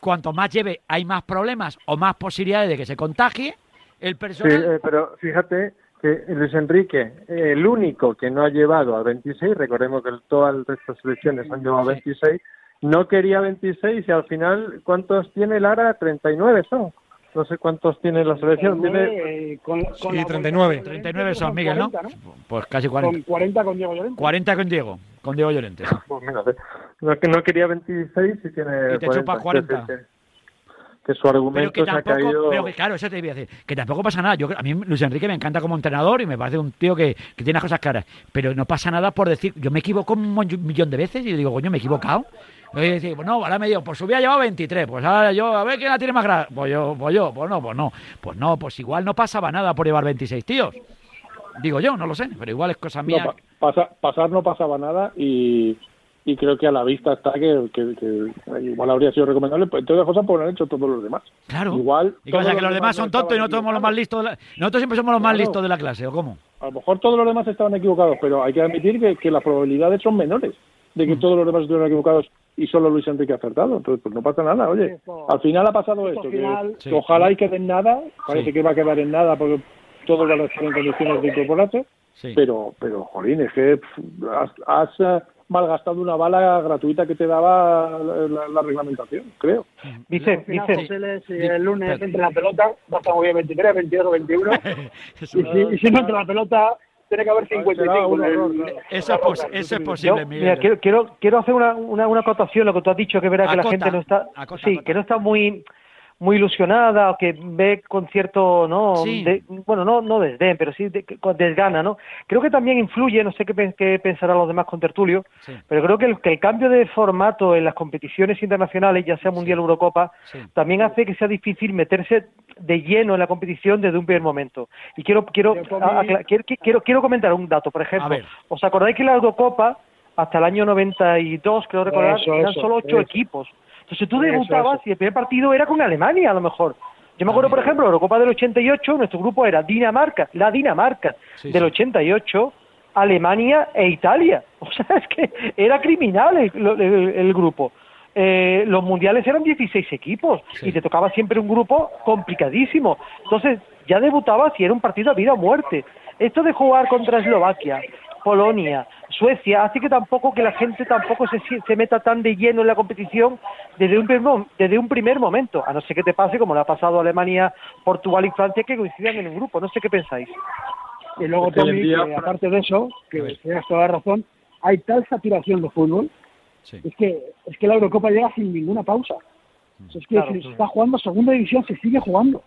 cuanto más lleve, hay más problemas o más posibilidades de que se contagie el Sí, personal. eh, pero fíjate que Luis Enrique, el único que no ha llevado a 26, recordemos que todas las restas de selecciones han llevado a 26, no quería 26 y al final, ¿cuántos tiene Lara? 39 son. No sé cuántos tiene la selección. Tiene... Eh, con, con Sí, la- 39. 39 son, Miguel, ¿no? 40, Pues casi Con 40. 40 con Diego Llorente. 40 con Diego, con Diego Llorente. Pues mira, no, que no quería 26 y tiene Y te chupa 40. Que, que su argumento que se ha tampoco, caído... pero que claro, eso te iba a decir, que tampoco pasa nada. Yo, a mí Luis Enrique me encanta como entrenador y me parece un tío que, que tiene las cosas claras. Pero no pasa nada por decir, yo me equivoco un millón de veces y digo, coño, me he equivocado. Y decir, pues no, ahora me digo, pues hubiera llevado 23, pues ahora yo, a ver quién la tiene más grande. Pues yo, pues yo, pues no, pues no. Pues no, pues igual no pasaba nada por llevar 26 tíos. Digo yo, no lo sé, pero igual es cosa No, mía. pa- pasa- pasar no pasaba nada y, y creo que a la vista está que, que- que igual habría sido recomendable, pues, entre otras cosas, por haber hecho todos los demás. Claro. Igual. ¿Y qué pasa, que los demás son tontos y nosotros somos los más listos? de la- Nosotros siempre somos los más Claro. listos de la clase, ¿o cómo? A lo mejor todos los demás estaban equivocados, pero hay que admitir que, que las probabilidades son menores de Mm. que todos los demás estuvieran equivocados y solo Luis Enrique acertado. Entonces, pues no pasa nada, oye. Al final ha pasado esto al que, ojalá y quede en nada, parece Sí. que va a quedar en nada porque todos van a estar en condiciones de incorporarse, Sí. pero, pero, jolín, es que has, has, malgastado una bala gratuita que te daba la, la- la reglamentación, creo. Dice, dice, si Di- el lunes entre la pelota, va a estar muy bien 23, 22 o 21. y, si, y si no entre la pelota, tiene que haber 55. un en el- horror, Eso es, pos- eso es Yo, posible, mira, Miguel. quiero, quiero, quiero hacer una, una, una acotación, lo que tú has dicho, que es verdad que la gente no está, acota, sí, acota. que no está muy muy ilusionada o que ve con cierto, no, Sí. de- bueno, no, no desdén, pero sí de- con desgana, ¿no? Creo que también influye, no sé qué, qué pensarán los demás con Tertulio, Sí. pero creo que el, que el cambio de formato en las competiciones internacionales, ya sea Mundial o Eurocopa, Sí. también hace que sea difícil meterse de lleno en la competición desde un primer momento. Y quiero quiero a- quiero, quiero, quiero comentar un dato, por A ejemplo. ver. ¿Os acordáis que la Eurocopa, hasta el año 92, creo recordar, Eso, eran eso, solo ocho eso. equipos? Entonces tú debutabas eso. y el primer partido era con Alemania, a lo mejor. Yo me acuerdo, por ejemplo, la Eurocopa del 88, nuestro grupo era Dinamarca, la Dinamarca Sí, del sí. 88, Alemania e Italia. O sea, es que era criminal el, el- el grupo. Eh, los mundiales eran 16 equipos Sí. y te tocaba siempre un grupo complicadísimo. Entonces, ya debutabas y era un partido a vida o muerte. Esto de jugar contra Eslovaquia, Polonia, Suecia, hace que tampoco que la gente tampoco se, meta tan de lleno en la competición desde un, primer, desde un primer momento, a no ser que te pase como le ha pasado a Alemania, Portugal y Francia, que coincidan en un grupo. No sé qué pensáis. Y luego, Tommy, que aparte de eso, que tienes toda la razón, hay tal saturación de fútbol, Sí. es que es que la Eurocopa llega sin ninguna pausa. Es que Claro, se sí. está jugando segunda división, se sigue jugando.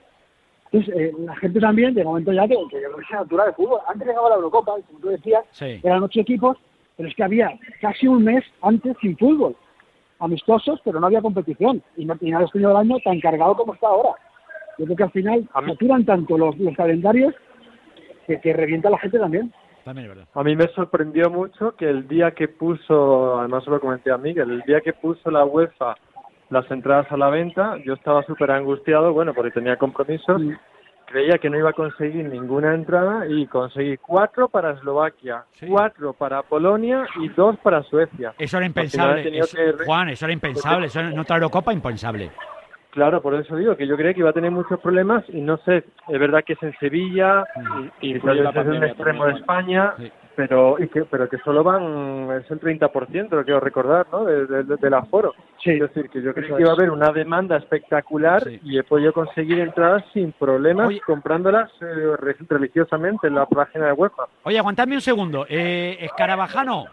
Entonces, eh, la gente también, de momento ya que, que se satura de fútbol. Antes llegaba la Eurocopa, y como tú decías, Sí. eran ocho equipos, pero es que había casi un mes antes sin fútbol. Amistosos, pero no había competición. Y no tenía el del año tan cargado como está ahora. Yo creo que al final saturan tanto los, los calendarios que, que revienta a la gente también. También es verdad. A mí me sorprendió mucho que el día que puso, además se lo comenté a Miguel, el día que puso la UEFA las entradas a la venta, yo estaba súper angustiado, bueno, porque tenía compromisos, creía que no iba a conseguir ninguna entrada y conseguí cuatro para Eslovaquia, Sí. cuatro para Polonia y dos para Suecia. Eso era impensable. eso- que Juan, eso era impensable. Eso en otra Eurocopa impensable. Claro, por eso digo que yo creía que iba a tener muchos problemas y no sé, es verdad que es en Sevilla y, Y un pandemia extremo de España, Sí. Pero y que pero que solo van es el 30%, lo quiero recordar, ¿no? De- de- de- del aforo. Sí. Es decir, que yo creí Eso que iba a haber una demanda espectacular Sí. y he podido conseguir entradas sin problemas Oye. comprándolas eh, re- religiosamente en la página de UEFA. Oye, aguantadme un segundo. Eh, Escarabajano,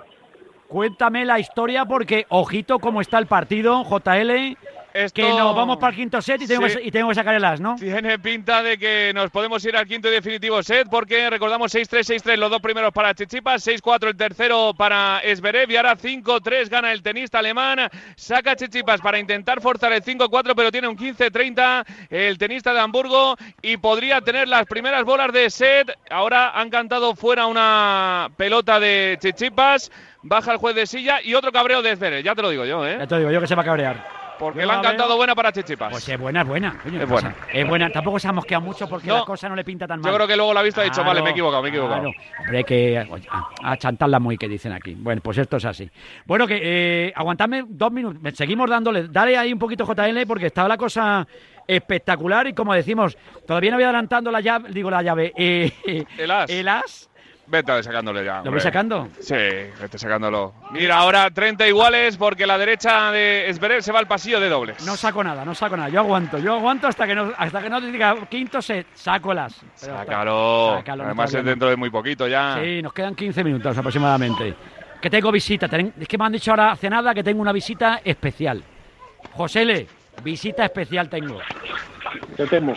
Cuéntame la historia porque, ojito, cómo está el partido, JL. Esto- Que nos vamos para el quinto set y tengo, Sí. que, y tengo que sacar el as, ¿no? Tiene pinta de que nos podemos ir al quinto y definitivo set porque recordamos 6-3, 6-3 los dos primeros para Chichipas, 6-4 el tercero para Esberev y ahora 5-3 gana el tenista alemán. Saca Chichipas para intentar forzar el 5-4 pero tiene un 15-30 el tenista de Hamburgo y podría tener las primeras bolas de set. Ahora han cantado fuera una pelota de Chichipas, baja el juez de silla y otro cabreo de Esberev, ya te lo digo yo, ¿eh? Ya te digo yo que se va a cabrear. Porque le han cantado buena para Chichipas. Pues es buena, es buena. coño, Es ¿qué buena. Es buena. Tampoco se ha mosqueado mucho porque No. la cosa no le pinta tan mal. Yo creo que luego la y ha dicho, vale, me he equivocado, me he equivocado. claro. Hombre, que oye, a, a chantarla muy, que dicen aquí. Bueno, pues esto es así. Bueno, que eh, aguantadme dos minutos. Seguimos dándole. Dale ahí un poquito JL porque estaba la cosa espectacular y como decimos, todavía no voy adelantando la llave, digo la llave. eh, El as. el as. Vete sacándole ya. ¿Lo voy sacando? Sí, vete sacándolo. Mira, ahora 30 iguales porque la derecha de Esberev se va al pasillo de dobles. No saco nada, no saco nada. Yo aguanto, yo aguanto hasta que no, hasta que no te diga quinto set, saco el as. Pero está- Sácalo. No Además es dentro de muy poquito ya. Sí, nos quedan 15 minutos aproximadamente. Que tengo visita. Es que me han dicho ahora hace nada que tengo una visita especial. Josele, visita especial tengo. Te temo.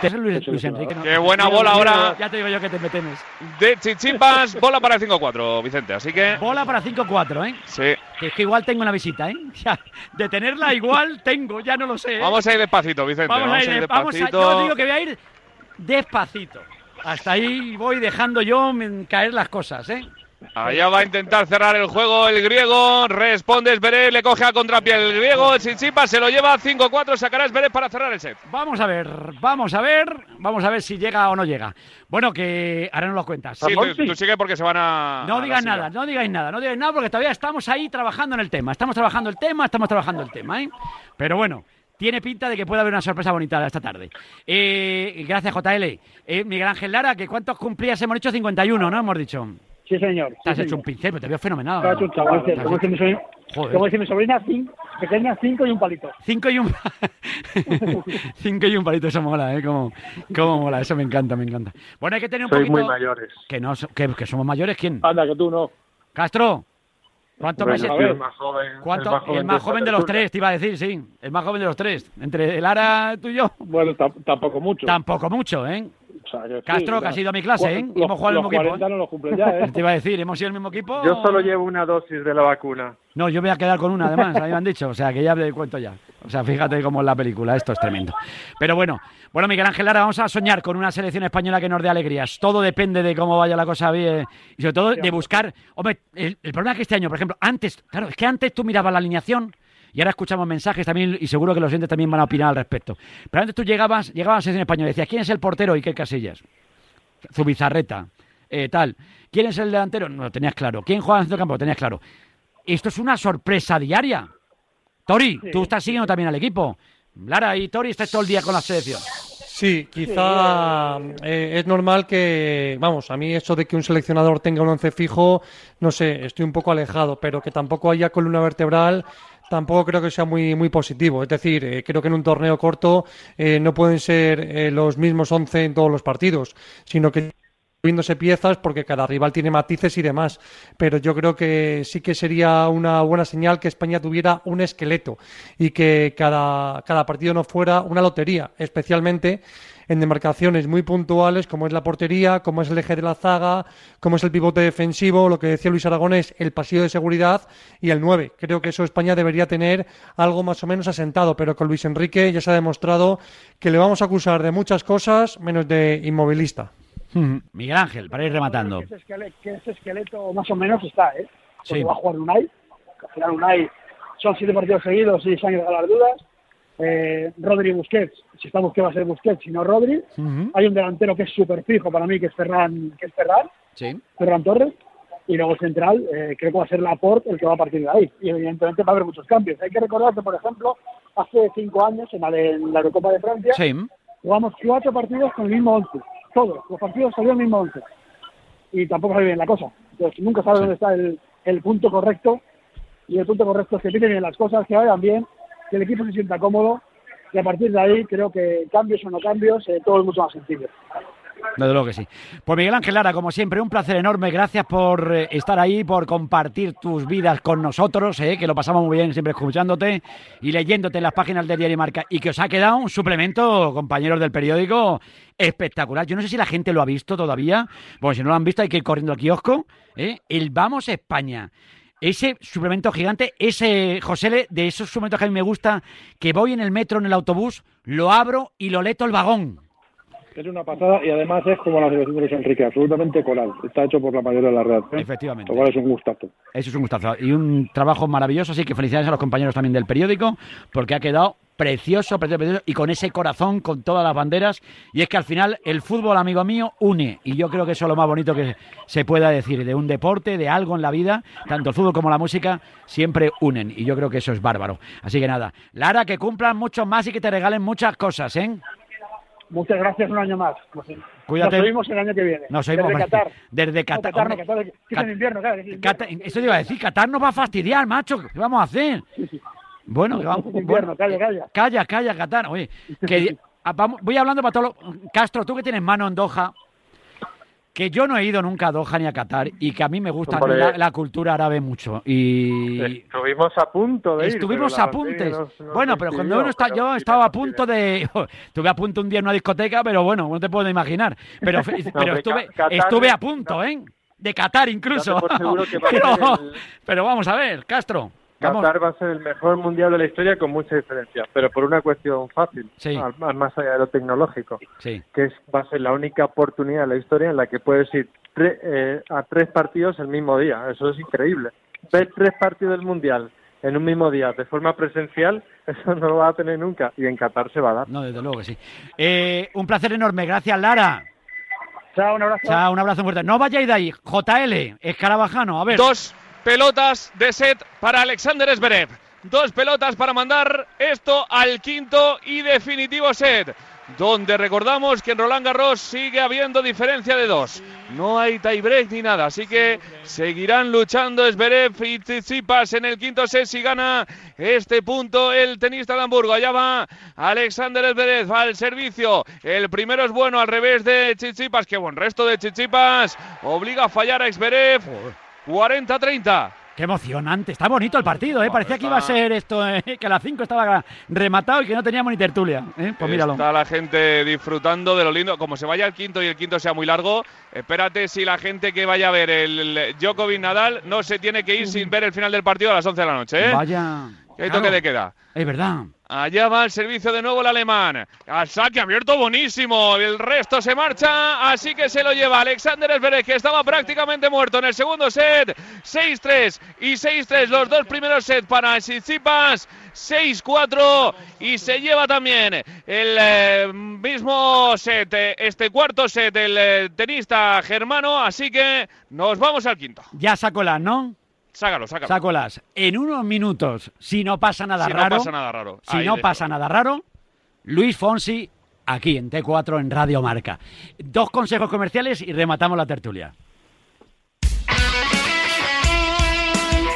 Te Luis, Luis Enrique. ¿no? Qué buena bola ahora. Ya te digo yo que te me temes. De Chichipas, bola para el 5-4, Vicente. Así que. Bola para 5-4, ¿eh? Sí. Que es que igual tengo una visita, ¿eh? Ya, de tenerla igual tengo, ya no lo sé. ¿eh? Vamos a ir despacito, Vicente. Vamos a ir, vamos a, despacito. yo digo que voy a ir despacito. Hasta ahí voy dejando yo caer las cosas, ¿eh? Allá va a intentar cerrar el juego el griego. Responde Esberev, le coge a contrapié el griego. El Chichipas se lo lleva 5-4. Sacará Esberev para cerrar el set. Vamos a ver, vamos a ver, vamos a ver si llega o no llega. Bueno, que ahora no lo cuentas. Sí, tú, tú sigue porque se van a. No a la digas nada, no digáis nada, no digáis nada porque todavía estamos ahí trabajando en el tema. Estamos trabajando el tema, estamos trabajando el tema, ¿eh? Pero bueno, tiene pinta de que puede haber una sorpresa bonita esta tarde. Eh, gracias, JL. Eh, Miguel Ángel Lara, que ¿cuántos cumplías? Hemos dicho 51, ¿no? Hemos dicho. Sí, señor. Te has hecho un pincel, pero te veo fenomenal. Te has hecho un chaval, Te como dice mi sobrina, Joder. como dice mi sobrina, cin- pequeña, cinco y un palito. Cinco y un cinco y un palito, eso mola, ¿eh? Como, como mola, eso me encanta, me encanta. Bueno, hay que tener un Sois poquito... muy mayores. Que, no, so- que, que somos mayores, ¿quién? Anda, que tú no. Castro, ¿cuántos Bueno, meses? el más joven- ¿Cuánto- el más joven el más de joven esta de los tres, te iba a decir, sí. El más joven de los tres. Entre Lara, tú y yo. Bueno, tampoco mucho. Tampoco mucho, ¿eh? O sea, que sí, Castro, que has ido a mi clase, ¿eh? Los- hemos jugado los mismo equipo. 40 no los cumplen ya, ¿eh? Te iba a decir, hemos sido el mismo equipo. Yo solo llevo una dosis de la vacuna. No, yo me voy a quedar con una, además, a mí me han dicho. O sea, que ya te cuento ya. O sea, fíjate cómo es la película, esto es tremendo. Pero bueno, bueno, Miguel Ángel Lara, vamos a soñar con una selección española que nos dé alegrías. Todo depende de cómo vaya la cosa bien y sobre todo de buscar. Hombre, el, el problema es que este año, por ejemplo, antes, claro, es que antes tú mirabas la alineación y ahora escuchamos mensajes también y seguro que los oyentes también van a opinar al respecto. Pero antes tú llegabas, llegabas a la selección española y decías, ¿quién es el portero? Iker Casillas. Zubizarreta, eh, tal. ¿Quién es el delantero? No lo tenías claro. ¿Quién juega en el campo? Lo tenías claro. Esto es una sorpresa diaria. Tori, tú estás siguiendo también al equipo. Lara y Tori estás todo el día con la selección. Sí, quizá eh, es normal que, vamos, a mí eso de que un seleccionador tenga un once fijo, no sé, estoy un poco alejado, pero que tampoco haya columna vertebral, tampoco creo que sea muy, muy positivo. Es decir, eh, creo que en un torneo corto eh, no pueden ser eh, los mismos once en todos los partidos, sino que viéndose piezas porque cada rival tiene matices y demás. Pero yo creo que sí que sería una buena señal que España tuviera un esqueleto y que cada, cada partido no fuera una lotería, especialmente en demarcaciones muy puntuales como es la portería, como es el eje de la zaga, como es el pivote defensivo, lo que decía Luis Aragonés, el pasillo de seguridad y el 9. Creo que eso España debería tener algo más o menos asentado, pero con Luis Enrique ya se ha demostrado que le vamos a acusar de muchas cosas menos de inmovilista. Miguel Ángel, para ir rematando. Que ese, esqueleto, que ese esqueleto más o menos está, ¿eh? Porque Sí. va a jugar Unai. Al final Unai son siete partidos seguidos y se han ido a las dudas. Eh, Rodri y Busquets, si está Busquets va a ser Busquets, si no Rodri. Hay un delantero que es súper fijo para mí, que es Ferran, que es Ferran, Sí. Ferran Torres. Y luego central, eh, creo que va a ser Laporte el que va a partir de ahí. Y evidentemente va a haber muchos cambios. Hay que recordar que, por ejemplo, hace cinco años, en la, de- en la Eurocopa de Francia, Sí. jugamos cuatro partidos con el mismo once. Todos, los partidos salieron el mismo once. Y tampoco sale bien la cosa. Entonces, nunca sabes dónde está el, el punto correcto. Y el punto correcto es que piten bien las cosas, que vayan bien, que el equipo se sienta cómodo. Y a partir de ahí, creo que cambios o no cambios, eh, todo es mucho más sencillo. Desde luego que sí. Pues Miguel Ángel Lara, como siempre, un placer enorme. Gracias por eh, estar ahí, por compartir tus vidas con nosotros, eh, que lo pasamos muy bien siempre escuchándote y leyéndote en las páginas del Diario Marca. Y que os ha quedado un suplemento, compañeros del periódico, espectacular. Yo no sé si la gente lo ha visto todavía. Bueno, si no lo han visto, hay que ir corriendo al kiosco. eh. El Vamos España. Ese suplemento gigante, ese, José, de esos suplementos que a mí me gusta, que voy en el metro, en el autobús, lo abro y lo leto el vagón. Es una pasada y además es como la selección de Luis Enrique, absolutamente coral. Está hecho por la mayoría de la redacción. Efectivamente. Lo cual es un gustazo. Eso es un gustazo. Y un trabajo maravilloso, así que felicidades a los compañeros también del periódico, porque ha quedado precioso, precioso, precioso, y con ese corazón, con todas las banderas. Y es que al final el fútbol, amigo mío, une. Y yo creo que eso es lo más bonito que se pueda decir de un deporte, de algo en la vida. Tanto el fútbol como la música siempre unen. Y yo creo que eso es bárbaro. Así que nada, Lara, que cumplan mucho más y que te regalen muchas cosas, ¿eh? Muchas gracias un año más. Cuídate. nos oímos el año que viene. Nos oímos, Desde. Qatar. Desde No, Qatar. No, invierno, claro. es eso te iba a decir, Qatar nos va a fastidiar, macho. ¿Qué vamos a hacer? Bueno, que vamos- invierno, calla, calla. Calla, calla, Qatar. Oye, que, ah, vamos- voy hablando para todos los... Castro, tú que tienes mano en Doha, que yo no he ido nunca a Doha ni a Qatar y que a mí me gusta la, la cultura árabe mucho. Y Estuvimos a punto de ir. estuvimos a puntes. pandemia nos- nos bueno, pero cuando uno está, yo estaba a punto de... Estuve a punto un día en una discoteca, pero bueno, no te puedo imaginar. Pero, pero estuve, Qatar estuve es- a punto, ¿eh? De Qatar incluso. El- pero vamos a ver, Castro. Vamos. Qatar va a ser el mejor mundial de la historia con mucha diferencia, pero por una cuestión fácil, Sí. más allá de lo tecnológico, Sí. que es, va a ser la única oportunidad en la historia en la que puedes ir tre- eh, a tres partidos el mismo día. Eso es increíble. Ver tres partidos del mundial en un mismo día de forma presencial, eso no lo va a tener nunca y en Qatar se va a dar. No, desde luego que sí. Eh, un placer enorme, gracias Lara. Chao, un abrazo. Chao, un abrazo fuerte. No vayáis de ahí. JL, Escarabajano, a ver. Dos pelotas de set para Alexander Zverev. Dos pelotas para mandar esto al quinto y definitivo set. Donde recordamos que en Roland Garros sigue habiendo diferencia de dos. No hay tiebreak ni nada, así que seguirán luchando Zverev y Tsitsipas en el quinto set si gana este punto el tenista de Hamburgo. Allá va Alexander Zverev al servicio. El primero es bueno al revés de Tsitsipas. Qué buen resto de Tsitsipas. Obliga a fallar a Zverev. 40-30. Qué emocionante. Está bonito el partido, ¿eh? Parecía que iba a ser esto, eh, que a las 5 estaba rematado y que no teníamos ni tertulia. ¿eh? Pues míralo. Está la gente disfrutando de lo lindo. Como se vaya al quinto y el quinto sea muy largo, espérate si la gente que vaya a ver el, el Djokovic Nadal no se tiene que ir sin ver el final del partido a las 11 de la noche. ¿eh? Vaya. Claro. toque de queda. Es verdad. Allá va el servicio de nuevo el alemán. Al saque abierto buenísimo. El resto se marcha, así que se lo lleva Alexander Zverev, que estaba prácticamente muerto en el segundo set. 6-3 y 6-3 los dos primeros sets para Tsitsipas. 6-4 y se lleva también el eh, mismo set, eh, este cuarto set, el eh, tenista germano. Así que nos vamos al quinto. Ya sacó las, ¿no? Sácalo, sácalo. Sacó las. En unos minutos, si no pasa nada Si no raro. pasa nada raro. Si Ahí no dejo. pasa nada raro, Luis Fonsi aquí en T4 en Radio Marca. Dos consejos comerciales y rematamos la tertulia.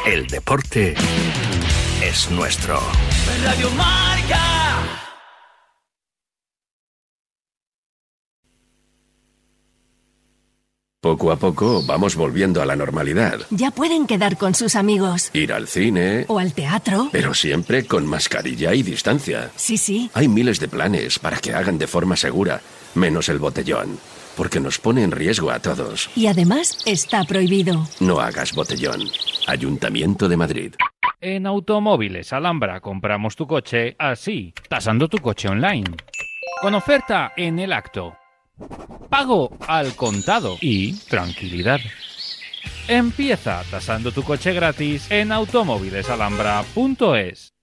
El deporte es nuestro. Radio Marca. Poco a poco vamos volviendo a la normalidad. Ya pueden quedar con sus amigos. Ir al cine, O al teatro. pero siempre con mascarilla y distancia. Sí, sí. Hay miles de planes para que hagan de forma segura, menos el botellón, porque nos pone en riesgo a todos. Y además está prohibido. No hagas botellón. Ayuntamiento de Madrid. En Automóviles Alhambra compramos tu coche así, tasando tu coche online. Con oferta en el acto. Pago al contado y tranquilidad. Empieza tasando tu coche gratis en automóvilesalhambra.es.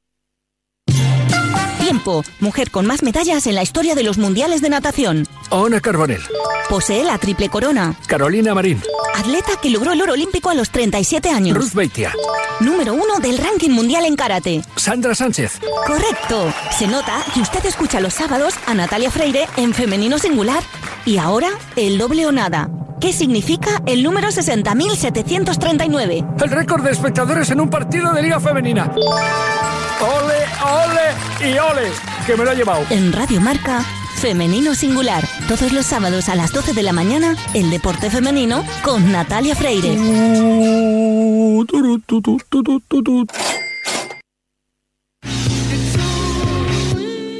Tiempo, mujer con más medallas en la historia de los mundiales de natación. Ona Carbonell. Posee la triple corona. Carolina Marín. Atleta que logró el oro olímpico a los 37 años. Ruth Beitia. Número uno del ranking mundial en karate. Sandra Sánchez. Correcto. Se nota que usted escucha los sábados a Natalia Freire en femenino singular. Y ahora, el doble o nada. ¿Qué significa el número 60.739? El récord de espectadores en un partido de Liga Femenina. ¡Ole, ole y ole! Que me lo ha llevado. En Radio Marca, Femenino Singular. Todos los sábados a las 12 de la mañana, el deporte femenino con Natalia Freire.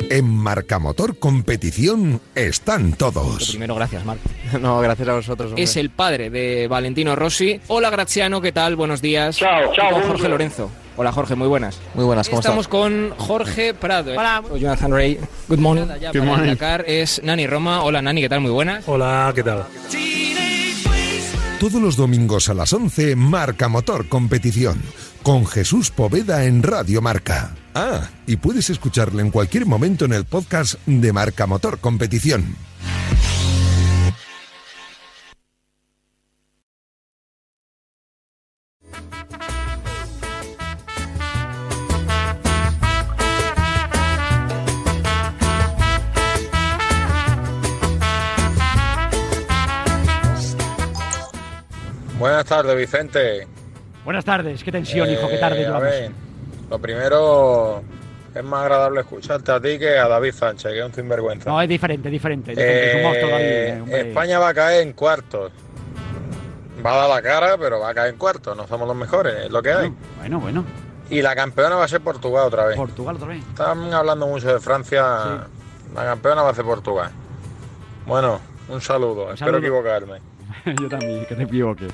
En Marcamotor Competición están Lo todos. primero, gracias, Marc. No, gracias a vosotros. Es el padre de Valentino Rossi. Hola, Graziano, ¿qué tal? Buenos días. Chao, chao, Jorge. Lorenzo. Hola, Jorge, muy buenas. Muy buenas, ¿cómo Estamos estás? con Jorge Prado. ¿eh? Hola. O Jonathan Ray. Good morning. Ya Good para morning. Dakar es Nani Roma. Hola, Nani, ¿qué tal? Muy buenas. Hola, ¿qué tal? Todos los domingos a las 11, Marcamotor Competición. Con Jesús Poveda en Radio Marca. Ah, y puedes escucharle en cualquier momento en el podcast de Marcamotor Competición. Buenas tardes, Vicente. Buenas tardes, qué tensión, hijo, qué tarde Eh, llevamos. lo primero es más agradable escucharte a ti que a David Sánchez, que es un sinvergüenza. No, es diferente, diferente. es un David, eh. España va a caer en cuartos. Va a dar la cara, pero va a caer en cuartos. No somos los mejores, es lo que hay. Bueno, bueno. Y la campeona va a ser Portugal otra vez. Portugal otra vez. Están hablando mucho de Francia. La campeona va a ser Portugal. Bueno, un saludo. Espero saludo. equivocarme. Yo también, que te equivoques.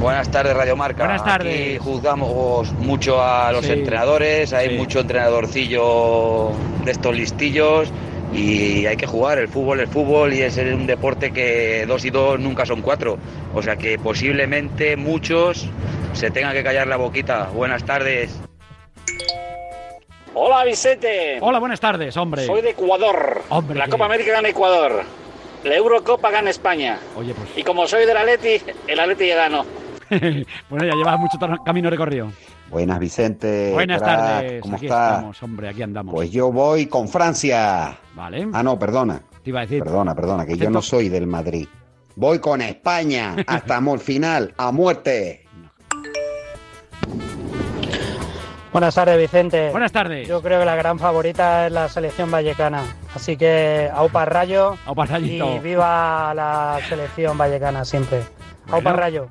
Buenas tardes, Radio Marca. Buenas tardes. Aquí juzgamos mucho a los Sí. entrenadores, hay Sí. mucho entrenadorcillo de estos listillos y hay que jugar. El fútbol es fútbol y es un deporte que dos y dos nunca son cuatro. O sea que posiblemente muchos se tengan que callar la boquita. Buenas tardes. Hola Vicente. Hola, buenas tardes, hombre. Soy de Ecuador. Hombre, la Copa América gana Ecuador. La Eurocopa gana España. Oye, pues. Y como soy del Atleti, el Atleti ya ganó. bueno, ya llevas mucho camino recorrido. Buenas, Vicente. Buenas crack, tardes. ¿Cómo aquí está? estamos, hombre, aquí andamos. Pues yo voy con Francia. Vale. Ah, no, perdona. Te iba a decir. Perdona, perdona, que yo no soy del Madrid. Voy con España hasta el final, a muerte. Buenas tardes, Vicente. Buenas tardes. Yo creo que la gran favorita es la selección vallecana. Así que aupa Rayo Aupa Rayito. y viva la selección vallecana siempre. Aupa Bueno. Rayo.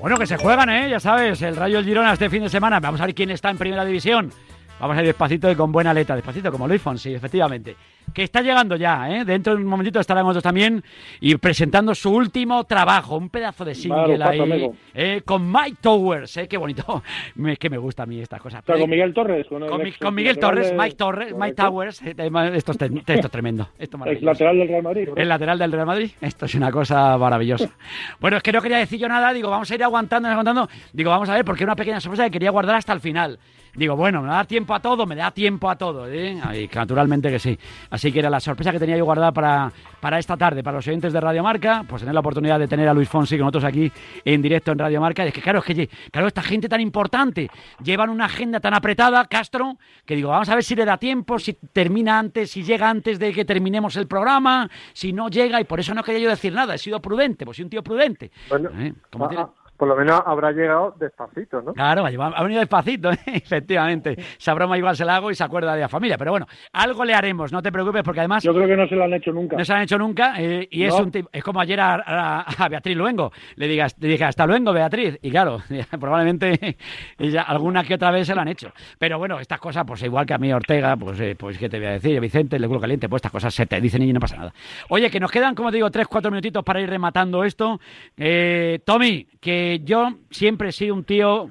Bueno, que se juegan, ¿eh? Ya sabes, el Rayo del Girona este fin de semana. Vamos a ver quién está en primera división. Vamos a ir despacito y con buena aleta. Despacito, como Luis Fonsi, efectivamente. Que está llegando ya, ¿eh? Dentro de un momentito estarán nosotros también y presentando su último trabajo. Un pedazo de single Claro, ahí. eh, con Mike Towers, ¿eh? Qué bonito. Me- que me gusta a mí estas cosas. Está con Miguel Torres. Con, el Con, ex- con Miguel Torres, de- Mike Torres, Mike. Towers. eh, Esto es, esto es tremendo. Esto es maravilloso. lateral del Real Madrid. El lateral del Real Madrid. Esto es una cosa maravillosa. Bueno, es que no quería decir yo nada. Digo, vamos a ir aguantando, aguantando. Digo, vamos a ver, porque era una pequeña sorpresa que quería guardar hasta el final. Digo, bueno, me da tiempo a todo, me da tiempo a todo. ¿eh? Y que naturalmente que sí. Así que era la sorpresa que tenía yo guardada para, para esta tarde, para los oyentes de Radio Marca, pues tener la oportunidad de tener a Luis Fonsi con nosotros aquí en directo en Radio Marca. Y es que claro, es que claro, esta gente tan importante llevan una agenda tan apretada, Castro, que digo, vamos a ver si le da tiempo, si termina antes, si llega antes de que terminemos el programa, si no llega, y por eso no quería yo decir nada, he sido prudente, pues soy un tío prudente. Bueno, ¿Eh? ¿Cómo ah, tiene- ah, por lo menos habrá llegado despacito, ¿no? Claro, ha venido despacito, ¿eh? efectivamente. Esa broma igual se la hago y se acuerda de la familia. Pero bueno, algo le haremos, no te preocupes, porque además. Yo creo que no se lo han hecho nunca. No se lo han hecho nunca eh, y es un es como ayer a, a- a Beatriz Luengo. Le, digas, le dije, hasta luego, Beatriz. Y claro, probablemente ella, alguna que otra vez se lo han hecho. Pero bueno, estas cosas, pues igual que a mí Ortega, pues, eh, pues qué te voy a decir, Vicente, el culo caliente, pues estas cosas se te dicen y no pasa nada. Oye, que nos quedan, como te digo, tres, cuatro minutitos para ir rematando esto. Eh, Tommy, que yo siempre he sido un tío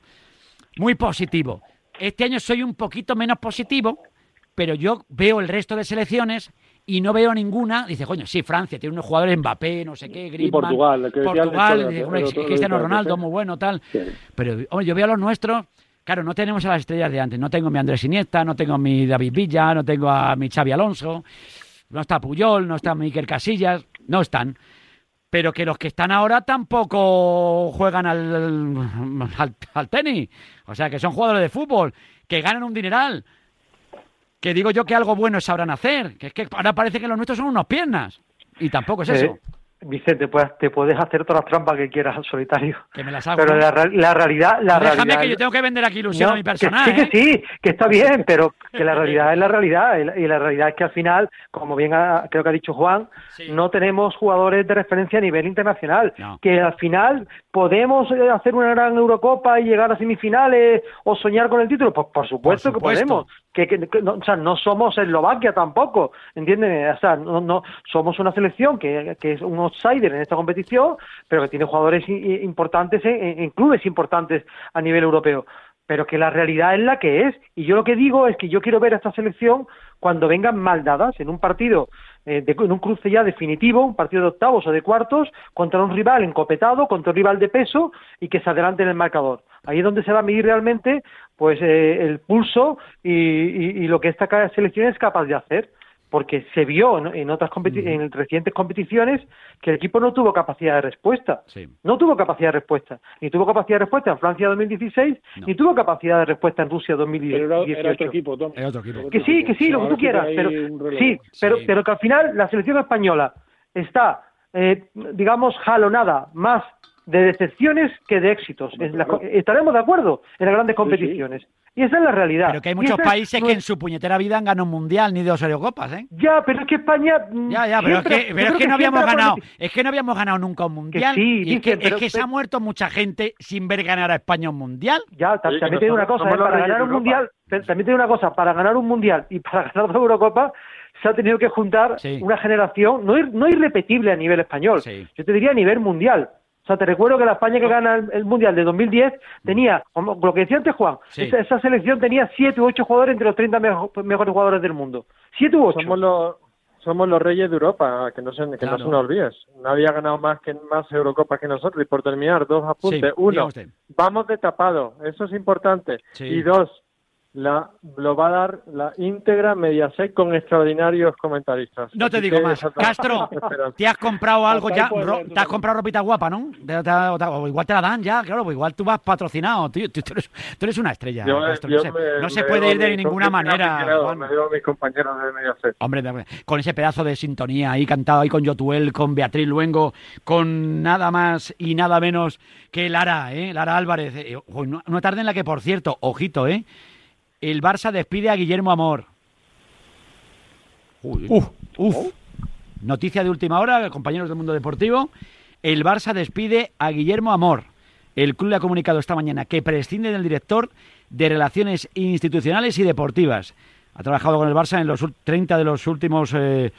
muy positivo. Este año soy un poquito menos positivo, pero yo veo el resto de selecciones y no veo ninguna. Dice, coño, sí, Francia tiene unos jugadores Mbappé, no sé qué, Griezmann, Portugal, el que decía Portugal, dice, Cristiano el- Ronaldo, muy bueno, tal. Pero, hombre, yo veo a los nuestros. Claro, no tenemos a las estrellas de antes. No tengo a mi Andrés Iniesta, no tengo a mi David Villa, no tengo a mi Xavi Alonso, no está Puyol, no está Miquel Casillas, no están. Pero que los que están ahora tampoco juegan al, al, al tenis. O sea, que son jugadores de fútbol, que ganan un dineral. Que digo yo que algo bueno sabrán hacer. Que es que ahora parece que los nuestros son unos piernas. Y tampoco es eso. Vicente, pues te puedes hacer todas las trampas que quieras al solitario. Que me las hago. Pero la, la realidad, la Déjame realidad que yo tengo que vender aquí ilusión No, a mi personal. Que, sí, ¿eh? que sí, que está bien, pero que la realidad es la realidad. Y la, y la realidad es que al final, como bien ha- creo que ha dicho Juan, no tenemos jugadores de referencia a nivel internacional. Que al final podemos eh, hacer una gran Eurocopa y llegar a semifinales o soñar con el título. Pues por supuesto, Por que supuesto. podemos. Que, que- no, o sea, no somos Eslovaquia tampoco, ¿entiendes? O sea, no, no somos una selección que, es un outsider en esta competición, pero que tiene jugadores importantes en, en clubes importantes a nivel europeo pero que la realidad es la que es. Y yo lo que digo es que yo quiero ver a esta selección cuando vengan mal dadas en un partido, eh, de- en un cruce ya definitivo, un partido de octavos o de cuartos, contra un rival encopetado, contra un rival de peso y que se adelante en el marcador. Ahí es donde se va a medir realmente pues eh, el pulso y, y- y lo que esta selección es capaz de hacer. Porque se vio en, otras competi- en recientes competiciones que el equipo no tuvo capacidad de respuesta. No tuvo capacidad de respuesta. Ni tuvo capacidad de respuesta en Francia 2016, ni tuvo capacidad de respuesta en Rusia 2018. Pero era, era otro equipo, Tom. Es otro equipo. Que sí, que sí, lo que tú quieras, pero sí, pero, pero que al final la selección española está, eh, digamos, jalonada más de decepciones que de éxitos. En la- estaremos de acuerdo en las grandes competiciones. Y esa es la realidad. Pero que hay muchos es países que en su puñetera vida han ganado un mundial ni dos Eurocopas, ¿eh? Ya, pero es que España... mm, Ya, ya, pero siempre- es que, yo pero es creo que no habíamos ganado, es que no habíamos ganado nunca un mundial. sí, y es dicen, que, es pero- que se ha muerto mucha gente sin ver ganar a España un mundial. Ya, ta- también te digo una cosa, ¿eh? para ganar un mundial, también te digo una cosa, para ganar un mundial y para ganar dos Eurocopas se ha tenido que juntar una generación no, ir- no irrepetible a nivel español, yo te diría a nivel mundial. O sea, te recuerdo que la España que gana el, el mundial de 2010 tenía, como lo que decía antes Juan, Sí. esa, esa selección tenía 7 u 8 jugadores entre los 30 mejo- mejores jugadores del mundo. 7 u 8. Somos los, somos los reyes de Europa, que no se, que Claro. no se nos olvides. Nadie ha ganado más que más Eurocopas que nosotros. Y por terminar, dos apuntes. Sí, Uno, vamos de tapado, eso es importante. Sí. Y dos, la, lo va a dar la íntegra Mediaset con extraordinarios comentaristas. No te Así digo más. Castro, te has comprado algo ya, ro- te has comprado ropita guapa, ¿no? Te- te- o igual te la dan ya, claro, pues igual tú vas patrocinado, tío. Tú, tú eres, tú eres una estrella, Yo- Castro. yo no se, me- no se me puede ir de mi- ninguna manera. Me debo a mis compañeros de Mediaset. Hombre, de- con ese pedazo de sintonía ahí cantado ahí con Yotuel, con Beatriz Luengo, con nada más y nada menos que Lara, ¿eh? Lara Álvarez. Eh, una tarde en la que, por cierto, ojito, ¿eh? El Barça despide a Guillermo Amor. Uy, uf, uf. Noticia de última hora, compañeros del mundo deportivo. El Barça despide a Guillermo Amor. El club le ha comunicado esta mañana que prescinde del director de Relaciones Institucionales y Deportivas. Ha trabajado con el Barça en los ul- 30 de los últimos eh,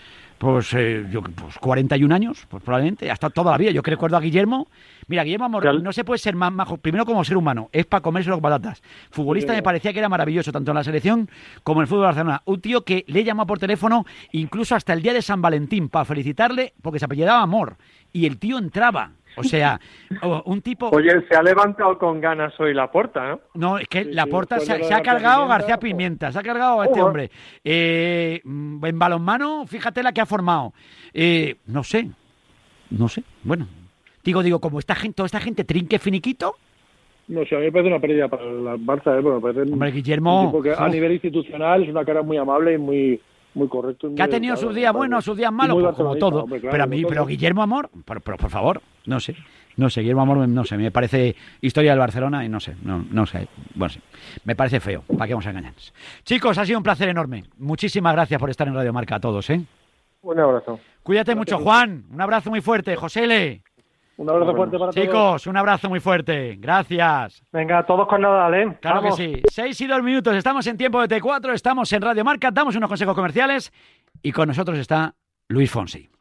pues, eh, yo- pues 41 años, pues probablemente, hasta toda la vida. Yo que recuerdo a Guillermo. Mira, Guillermo Amor no se puede ser más majo. Primero como ser humano, es para comerse los patatas. Futbolista Sí. me parecía que era maravilloso, tanto en la selección como en el fútbol de Barcelona. Un tío que le llamó por teléfono incluso hasta el día de San Valentín para felicitarle porque se apellidaba Amor. Y el tío entraba. O sea, un tipo... Oye, se ha levantado con ganas hoy la puerta, ¿no? No, es que Sí, la porta después se, ha cargado Pimienta, García Pimienta, se ha cargado a este hombre. Eh, en balonmano, fíjate la que ha formado. Eh, no sé, no sé. Bueno, digo, digo, como esta gente, toda esta gente trinque finiquito, No sé, a mí me parece una pérdida para la Barça, ¿eh? Porque me parece Hombre, Guillermo, un tipo que a nivel institucional es una cara muy amable y muy, muy correcto. muy que ha tenido sus días me buenos, parece. sus días malos, pues, como todo. hombre, claro, pero a mí, pero. Guillermo Amor, por, por, por favor, no sé. No sé, Guillermo Amor, no sé, me parece historia del Barcelona y no sé, no, no sé. Bueno, sí, me parece feo, ¿para qué vamos a engañarnos? Chicos, ha sido un placer enorme. Muchísimas gracias por estar en Radio Marca a todos, ¿eh? Un abrazo. Cuídate mucho, Juan. Un abrazo muy fuerte. José L. Un abrazo fuerte para todos. Chicos, un abrazo muy fuerte. Gracias. Venga, todos con Nadal, ¿eh? Claro Vamos. que sí. Seis y dos minutos. Estamos en tiempo de T4, estamos en Radio Marca, damos unos consejos comerciales y con nosotros está Luis Fonsi.